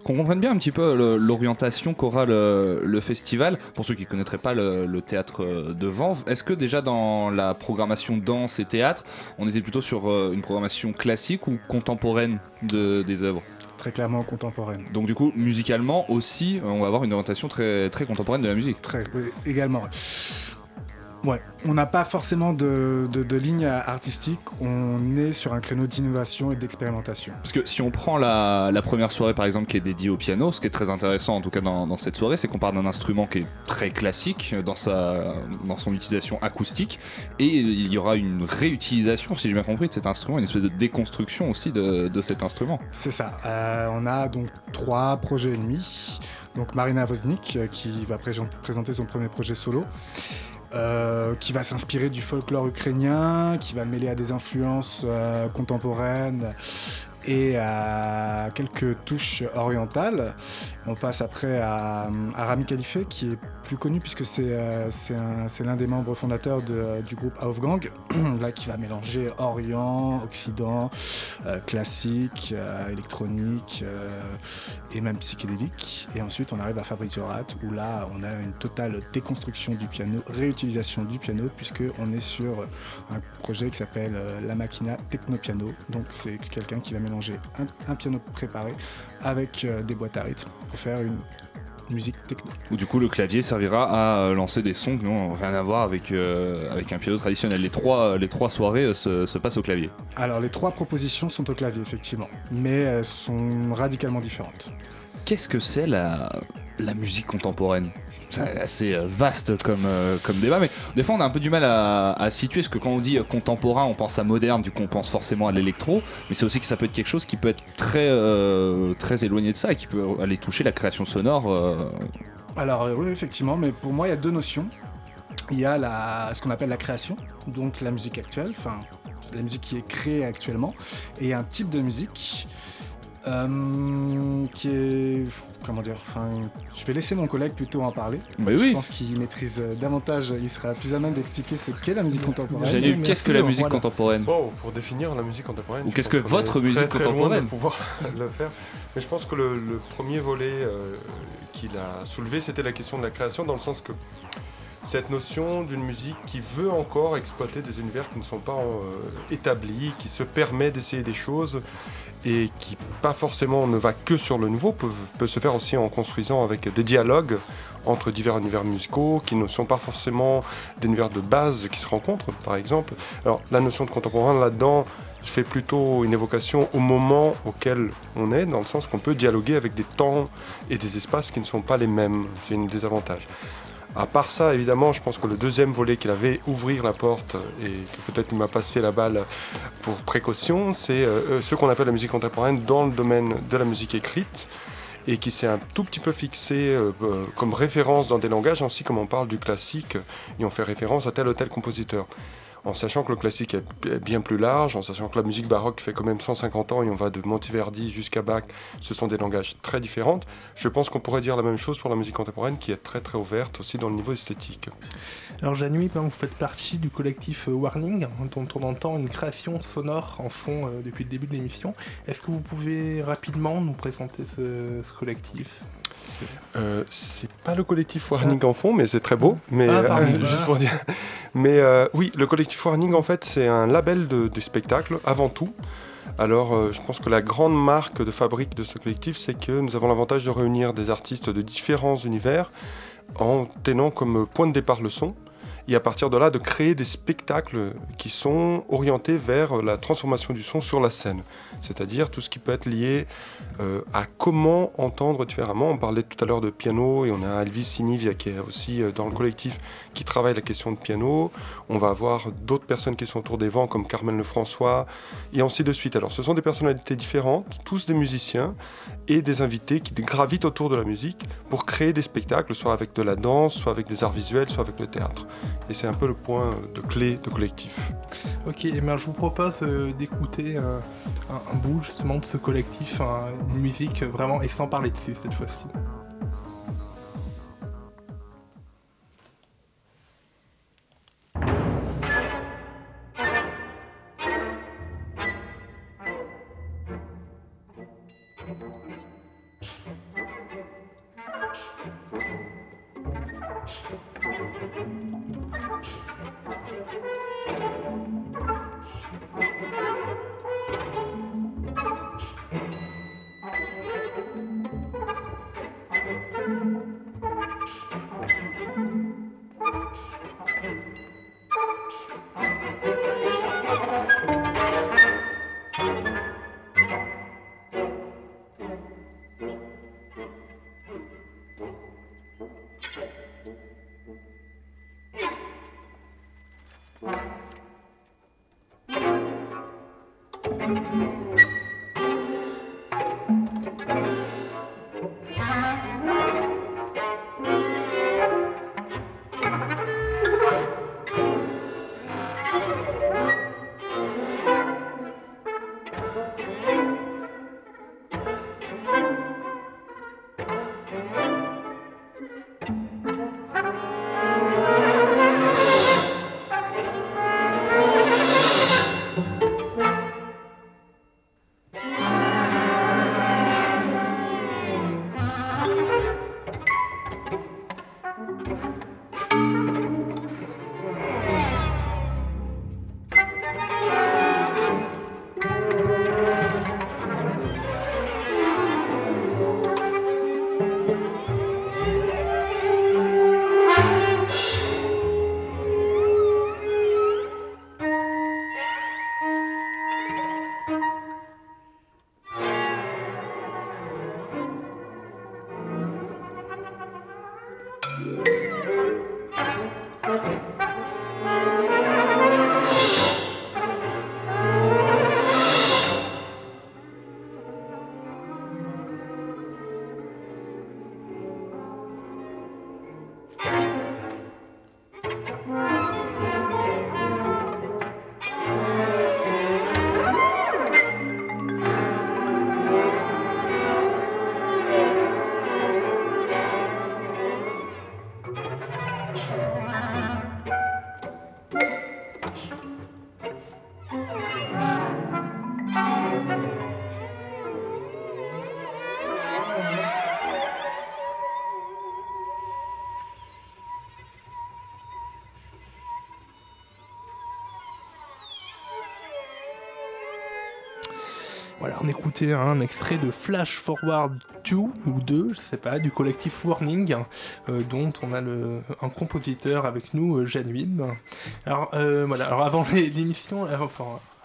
Speaker 15: qu'on comprenne bien un petit peu l'orientation qu'aura le, festival. Pour ceux qui ne connaîtraient pas le, théâtre de Vanves, est-ce que déjà dans la programmation danse et théâtre, on était plutôt sur euh, une programmation classique ou contemporaine des œuvres?
Speaker 14: Très clairement contemporaine.
Speaker 15: Donc du coup, musicalement aussi, on va avoir une orientation très, très contemporaine de la musique.
Speaker 14: Très, oui, également. Ouais, on n'a pas forcément de, de, ligne artistique, on est sur un créneau d'innovation et d'expérimentation.
Speaker 15: Parce que si on prend la, première soirée par exemple qui est dédiée au piano, ce qui est très intéressant en tout cas dans, cette soirée, c'est qu'on parle d'un instrument qui est très classique dans, sa, dans son utilisation acoustique, et il y aura une réutilisation, si j'ai bien compris, de cet instrument, une espèce de déconstruction aussi de, de cet instrument.
Speaker 14: C'est ça, euh, on a donc trois projets et demi. Donc Marina Woznik euh, qui va présenter son premier projet solo. Euh, qui va s'inspirer du folklore ukrainien, qui va mêler à des influences euh, contemporaines et à quelques touches orientales. On passe après à, Rami Khalife, qui est plus connu puisque c'est euh, l'un des membres fondateurs du groupe Aufgang, [clears throat] là qui va mélanger Orient, Occident, euh, classique, euh, électronique et même psychédélique. Et ensuite on arrive à Fabrizio Rat, où là on a une totale déconstruction du piano, réutilisation du piano, puisque on est sur un projet qui s'appelle La Machina Techno-Piano. Donc c'est quelqu'un qui va mélanger un, piano préparé avec des boîtes à rythme faire une musique techno.
Speaker 15: Ou du coup le clavier servira à euh, lancer des sons qui n'ont rien à voir avec, euh, avec un piano traditionnel. Les trois, les trois soirées euh, se, se, passent au clavier.
Speaker 14: Alors les trois propositions sont au clavier effectivement, mais elles sont radicalement différentes.
Speaker 15: Qu'est-ce que c'est la, la musique contemporaine? Assez euh, vaste comme, euh, comme débat, mais des fois on a un peu du mal à, situer, parce que quand on dit euh, contemporain, on pense à moderne, du coup on pense forcément à l'électro, mais c'est aussi que ça peut être quelque chose qui peut être très, très éloigné de ça et qui peut aller toucher la création sonore.
Speaker 14: Alors oui, effectivement, mais pour moi il y a deux notions. Il y a la, ce qu'on appelle la création, donc la musique actuelle, enfin la musique qui est créée actuellement, et un type de musique euh, qui est. Comment dire enfin, Je vais laisser mon collègue plutôt en parler.
Speaker 15: Bah
Speaker 14: je pense qu'il maîtrise euh, davantage, il sera plus à même d'expliquer ce qu'est la musique contemporaine.
Speaker 15: Qu'est-ce que la musique contemporaine
Speaker 16: bon, Pour définir la musique contemporaine.
Speaker 15: Ou qu'est-ce que votre musique
Speaker 16: très,
Speaker 15: contemporaine
Speaker 16: de pouvoir [laughs] le faire. Mais je pense que le, premier volet euh, qu'il a soulevé, c'était la question de la création, dans le sens que cette notion d'une musique qui veut encore exploiter des univers qui ne sont pas établis, qui se permet d'essayer des choses et qui pas forcément ne va que sur le nouveau, peut, se faire aussi en construisant avec des dialogues entre divers univers musicaux qui ne sont pas forcément des univers de base qui se rencontrent, par exemple. Alors la notion de contemporain là-dedans fait plutôt une évocation au moment auquel on est, dans le sens qu'on peut dialoguer avec des temps et des espaces qui ne sont pas les mêmes. C'est un des avantages. À part ça, évidemment, je pense que le deuxième volet qu'il avait, ouvrir la porte, et que peut-être il m'a passé la balle pour précaution, c'est euh, euh, ce qu'on appelle la musique contemporaine dans le domaine de la musique écrite, et qui s'est un tout petit peu fixé euh, comme référence dans des langages, ainsi comme on parle du classique, et on fait référence à tel ou tel compositeur. En sachant que le classique est bien plus large, en sachant que la musique baroque fait quand même 150 ans et on va de Monteverdi jusqu'à Bach, ce sont des langages très différents. Je pense qu'on pourrait dire la même chose pour la musique contemporaine qui est très très ouverte aussi dans le niveau esthétique.
Speaker 1: Alors Janui, vous faites partie du collectif Warning, dont on entend une création sonore en fond euh, depuis le début de l'émission. Est-ce que vous pouvez rapidement nous présenter ce, collectif?
Speaker 16: Euh, c'est pas le collectif Warning en fond, mais c'est très beau. Mais ah, euh, [laughs] juste pour dire. Mais oui, le collectif Warning en fait, c'est un label de, de spectacle avant tout. Alors, je pense que la grande marque de fabrique de ce collectif, c'est que nous avons l'avantage de réunir des artistes de différents univers en tenant comme point de départ le son et à partir de là de créer des spectacles qui sont orientés vers la transformation du son sur la scène, c'est-à-dire tout ce qui peut être lié euh, à comment entendre différemment. On parlait tout à l'heure de piano et on a Elvis Sinivia qui est aussi euh, dans le collectif qui travaille la question de piano. On va avoir d'autres personnes qui sont autour des vents comme Carmen Lefrançois et ainsi de suite. Alors ce sont des personnalités différentes, tous des musiciens et des invités qui gravitent autour de la musique pour créer des spectacles, soit avec de la danse, soit avec des arts visuels, soit avec le théâtre. Et c'est un peu le point de clé de collectif.
Speaker 1: Ok, et ben je vous propose euh, d'écouter euh, un, bout justement de ce collectif, une musique vraiment, et sans parler de cette fois-ci. Un extrait de Flash Forward 2 ou 2, je sais pas, du collectif Warning, euh, dont on a un compositeur avec nous, euh, Alors euh, voilà, alors avant l'émission,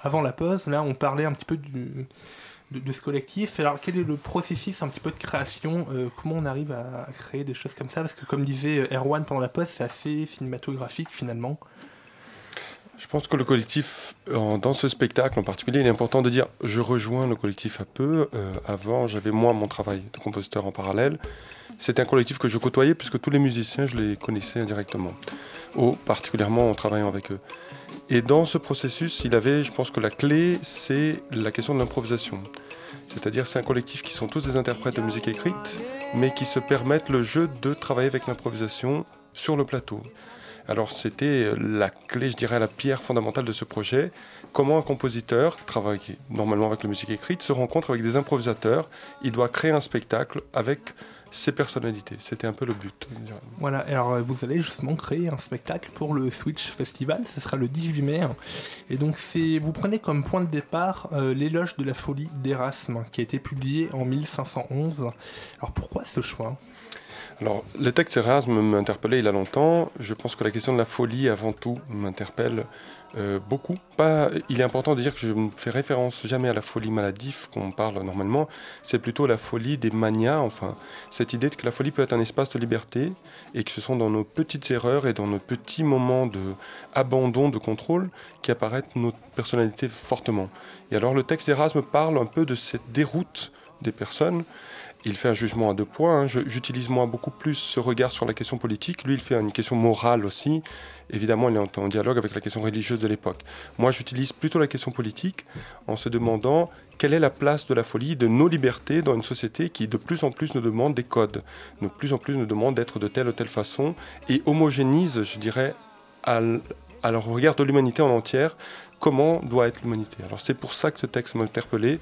Speaker 1: avant, la pause, là on parlait un petit peu de, ce collectif. Alors quel est le processus un petit peu de création euh, Comment on arrive à, créer des choses comme ça? Parce que comme disait Erwan pendant la pause, c'est assez cinématographique finalement.
Speaker 16: Je pense que le collectif, dans ce spectacle en particulier, il est important de dire je rejoins le collectif un peu. Euh, avant, j'avais moi mon travail de compositeur en parallèle. C'était un collectif que je côtoyais puisque tous les musiciens, je les connaissais indirectement, ou particulièrement en travaillant avec eux. Et dans ce processus, il avait, je pense que la clé, c'est la question de l'improvisation. C'est-à-dire, c'est un collectif qui sont tous des interprètes de musique écrite, mais qui se permettent le jeu de travailler avec l'improvisation sur le plateau. Alors, c'était la clé, je dirais, la pierre fondamentale de ce projet. Comment un compositeur, qui travaille normalement avec la musique écrite, se rencontre avec des improvisateurs. Il doit créer un spectacle avec ses personnalités. C'était un peu le but.
Speaker 1: Voilà, alors vous allez justement créer un spectacle pour le Switch Festival, ce sera le 18 mai. Et donc vous prenez comme point de départ euh, l'éloge de la folie d'Erasme, qui a été publié en 1511. Alors pourquoi ce choix?
Speaker 16: Alors, le texte Erasme m'interpellait il y a longtemps. Je pense que la question de la folie, avant tout, m'interpelle euh, beaucoup. Il est important de dire que je ne fais référence jamais à la folie maladive qu'on parle normalement. C'est plutôt la folie des manias, enfin, cette idée que la folie peut être un espace de liberté et que ce sont dans nos petites erreurs et dans nos petits moments de abandon de contrôle qui apparaissent notre personnalité fortement. Et alors le texte Erasme parle un peu de cette déroute des personnes il fait un jugement à deux points. Hein. J'utilise moi beaucoup plus ce regard sur la question politique. Lui, il fait une question morale aussi. Évidemment, il est en dialogue avec la question religieuse de l'époque. Moi, j'utilise plutôt la question politique en se demandant quelle est la place de la folie, de nos libertés dans une société qui de plus en plus nous demande des codes, de plus en plus nous demande d'être de telle ou telle façon et homogénise, je dirais, à, le regard de l'humanité en entière, comment doit être l'humanité. Alors c'est pour ça que ce texte m'a interpellé.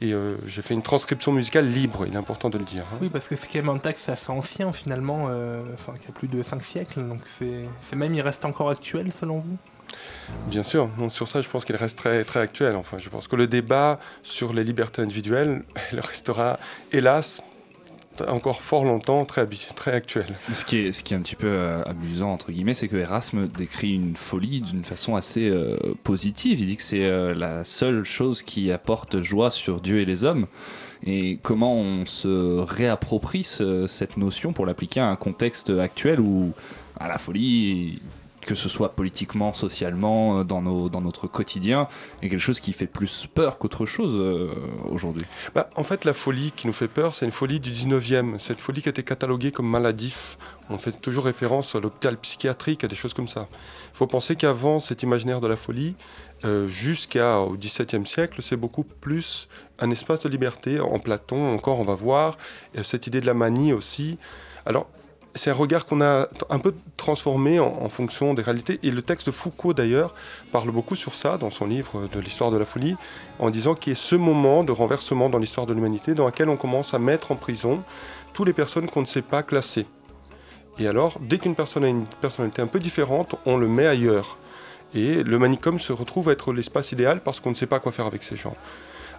Speaker 16: Et euh, j'ai fait une transcription musicale libre, il est important de le dire. Hein.
Speaker 1: Oui, parce que quand même un texte assez ancien finalement, euh, enfin, qui a plus de 5 siècles, donc c'est même, il reste encore actuel selon vous?
Speaker 16: Bien sûr, non, sur ça je pense qu'il reste très, très actuel. Enfin, je pense que le débat sur les libertés individuelles, [laughs] il restera hélas encore fort longtemps très, actuel.
Speaker 15: Ce qui, est, ce qui est un petit peu euh, amusant, entre guillemets, c'est que Erasme décrit une folie d'une façon assez euh, positive. Il dit que c'est euh, la seule chose qui apporte joie sur Dieu et les hommes. Et comment on se réapproprie cette notion pour l'appliquer à un contexte actuel où à la folie que ce soit politiquement, socialement, euh, dans, nos, dans notre quotidien, est quelque chose qui fait plus peur qu'autre chose euh, aujourd'hui
Speaker 16: bah, En fait, la folie qui nous fait peur, c'est une folie du 19e. Cette folie qui a été cataloguée comme maladif. On fait toujours référence à l'hôpital psychiatrique, à des choses comme ça. Il faut penser qu'avant cet imaginaire de la folie, euh, jusqu'au XVIIe siècle, c'est beaucoup plus un espace de liberté. En Platon, encore, on va voir cette idée de la manie aussi. Alors, c'est un regard qu'on a un peu transformé en, fonction des réalités. Et le texte de Foucault, d'ailleurs, parle beaucoup sur ça dans son livre de l'histoire de la folie, en disant qu'il y a ce moment de renversement dans l'histoire de l'humanité dans lequel on commence à mettre en prison toutes les personnes qu'on ne sait pas classer. Et alors, dès qu'une personne a une personnalité un peu différente, on le met ailleurs. Et le manicôme se retrouve à être l'espace idéal parce qu'on ne sait pas quoi faire avec ces gens.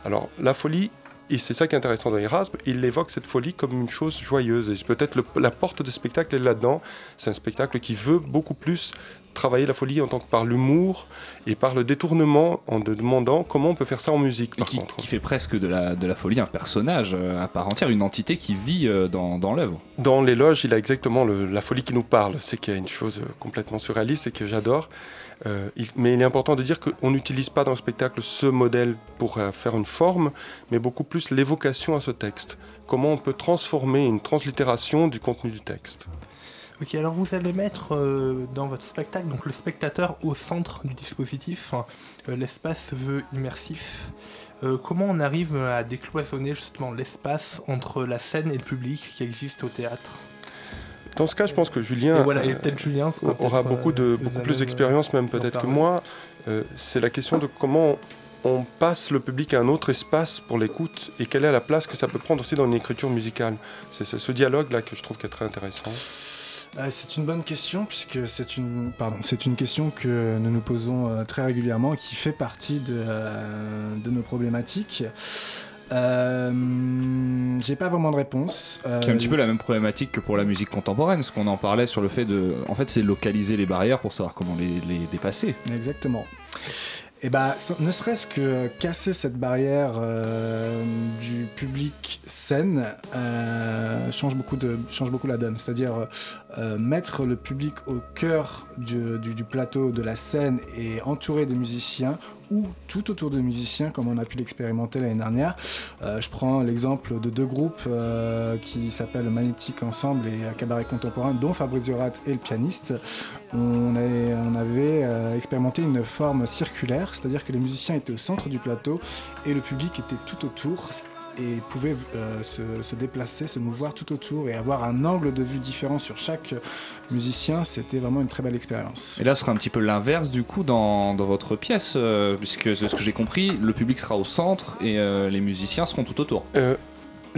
Speaker 16: Alors, la folie et c'est ça qui est intéressant dans Erasme, il évoque cette folie comme une chose joyeuse. Et peut-être la porte de spectacle est là-dedans. C'est un spectacle qui veut beaucoup plus travailler la folie en tant que par l'humour et par le détournement en demandant comment on peut faire ça en musique. Par
Speaker 15: qui,
Speaker 16: contre.
Speaker 15: qui fait presque de la, de la folie un personnage euh, à part entière, une entité qui vit euh, dans, dans l'œuvre.
Speaker 16: Dans l'éloge, il a exactement la folie qui nous parle. C'est qu'il y a une chose complètement surréaliste et que j'adore. Euh, mais il est important de dire qu'on n'utilise pas dans le spectacle ce modèle pour euh, faire une forme, mais beaucoup plus l'évocation à ce texte. Comment on peut transformer une translittération du contenu du texte.
Speaker 1: Ok, alors vous allez mettre euh, dans votre spectacle donc le spectateur au centre du dispositif. l'espace veut immersif. comment on arrive à décloisonner justement l'espace entre la scène et le public qui existe au théâtre?
Speaker 16: Dans ce cas, je pense que Julien,
Speaker 1: Julien
Speaker 16: aura beaucoup, de, beaucoup plus d'expérience, même peut-être que moi. Euh, c'est la question de comment on passe le public à un autre espace pour l'écoute et quelle est la place que ça peut prendre aussi dans une écriture musicale. C'est ce, dialogue-là que je trouve qui est très intéressant.
Speaker 14: Euh, c'est une bonne question puisque c'est une, pardon, c'est une question que nous nous posons euh, très régulièrement et qui fait partie de, de nos problématiques. Euh, j'ai pas vraiment de réponse.
Speaker 15: Euh, c'est un petit peu la même problématique que pour la musique contemporaine, ce qu'on en parlait sur le fait de. En fait, c'est localiser les barrières pour savoir comment les, les dépasser.
Speaker 14: Exactement. et bah, ne serait-ce que casser cette barrière euh, du public scène euh, change, beaucoup de, change beaucoup la donne. C'est-à-dire mettre le public au cœur du, du, plateau, de la scène et entourer des musiciens ou tout autour de musiciens comme on a pu l'expérimenter l'année dernière. je prends l'exemple de deux groupes qui s'appellent Magnétique Ensemble et Cabaret Contemporain, dont Fabrizio Rat est le pianiste. On avait expérimenté une forme circulaire c'est-à-dire que les musiciens étaient au centre du plateau et le public était tout autour et pouvait euh, se, déplacer, se mouvoir tout autour et avoir un angle de vue différent sur chaque musicien, c'était vraiment une très belle expérience.
Speaker 15: Et là, ce sera un petit peu l'inverse du coup dans, votre pièce, euh, puisque ce que j'ai compris, le public sera au centre et euh, les musiciens seront tout autour.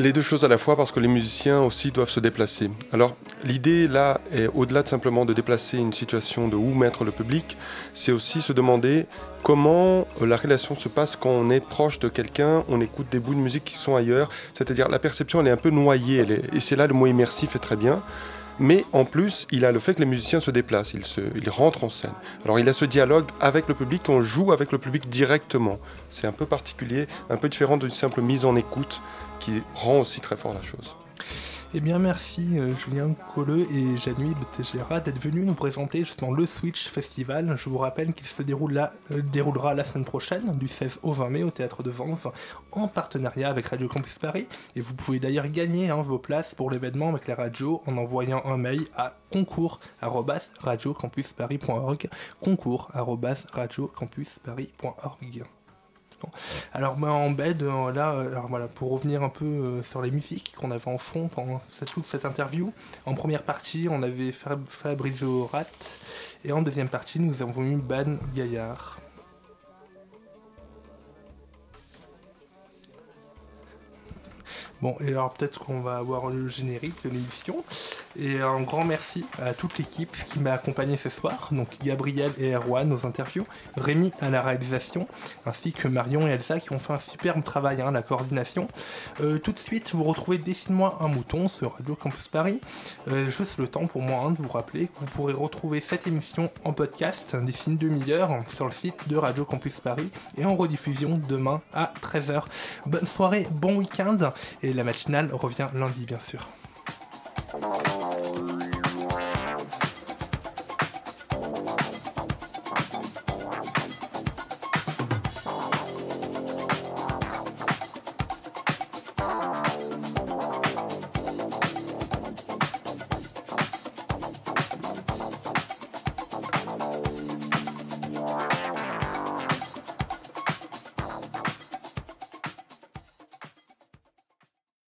Speaker 16: Les deux choses à la fois parce que les musiciens aussi doivent se déplacer. Alors l'idée là est au-delà de simplement de déplacer une situation de où mettre le public, c'est aussi se demander comment euh, la relation se passe quand on est proche de quelqu'un, on écoute des bouts de musique qui sont ailleurs, c'est-à-dire la perception elle est un peu noyée et c'est là le mot immersif est très bien. Mais en plus, il a le fait que les musiciens se déplacent, ils, rentrent en scène. Alors il a ce dialogue avec le public, on joue avec le public directement. C'est un peu particulier, un peu différent d'une simple mise en écoute qui rend aussi très fort la chose.
Speaker 1: Eh bien merci euh, Julien Colleux et Januib Tejera d'être venus nous présenter justement le Switch Festival. Je vous rappelle qu'il se euh, déroulera la semaine prochaine, du 16 au 20 mai au Théâtre de Vence, en partenariat avec Radio Campus Paris. Et vous pouvez d'ailleurs gagner hein, vos places pour l'événement avec la radio en envoyant un mail à concours.radiocampusparis.org concours.radiocampusparis.org alors ben, en bed, euh, là, euh, alors, pour revenir un peu euh, sur les musiques qu'on avait en fond pendant toute cette interview, en première partie on avait Fabrizio Rat et en deuxième partie nous avons eu Ban Gaillard. Bon, et alors peut-être qu'on va avoir le générique de l'émission. Et un grand merci à toute l'équipe qui m'a accompagné ce soir, donc Gabriel et Erwan aux interviews, Rémi à la réalisation, ainsi que Marion et Elsa qui ont fait un superbe travail, hein, la coordination. Euh, tout de suite, vous retrouvez Dessine-moi un mouton sur Radio Campus Paris. Euh, juste le temps pour moi hein, de vous rappeler que vous pourrez retrouver cette émission en podcast d'ici une demi-heure sur le site de Radio Campus Paris et en rediffusion demain à 13h. Bonne soirée, bon week-end et la matinale revient lundi bien sûr.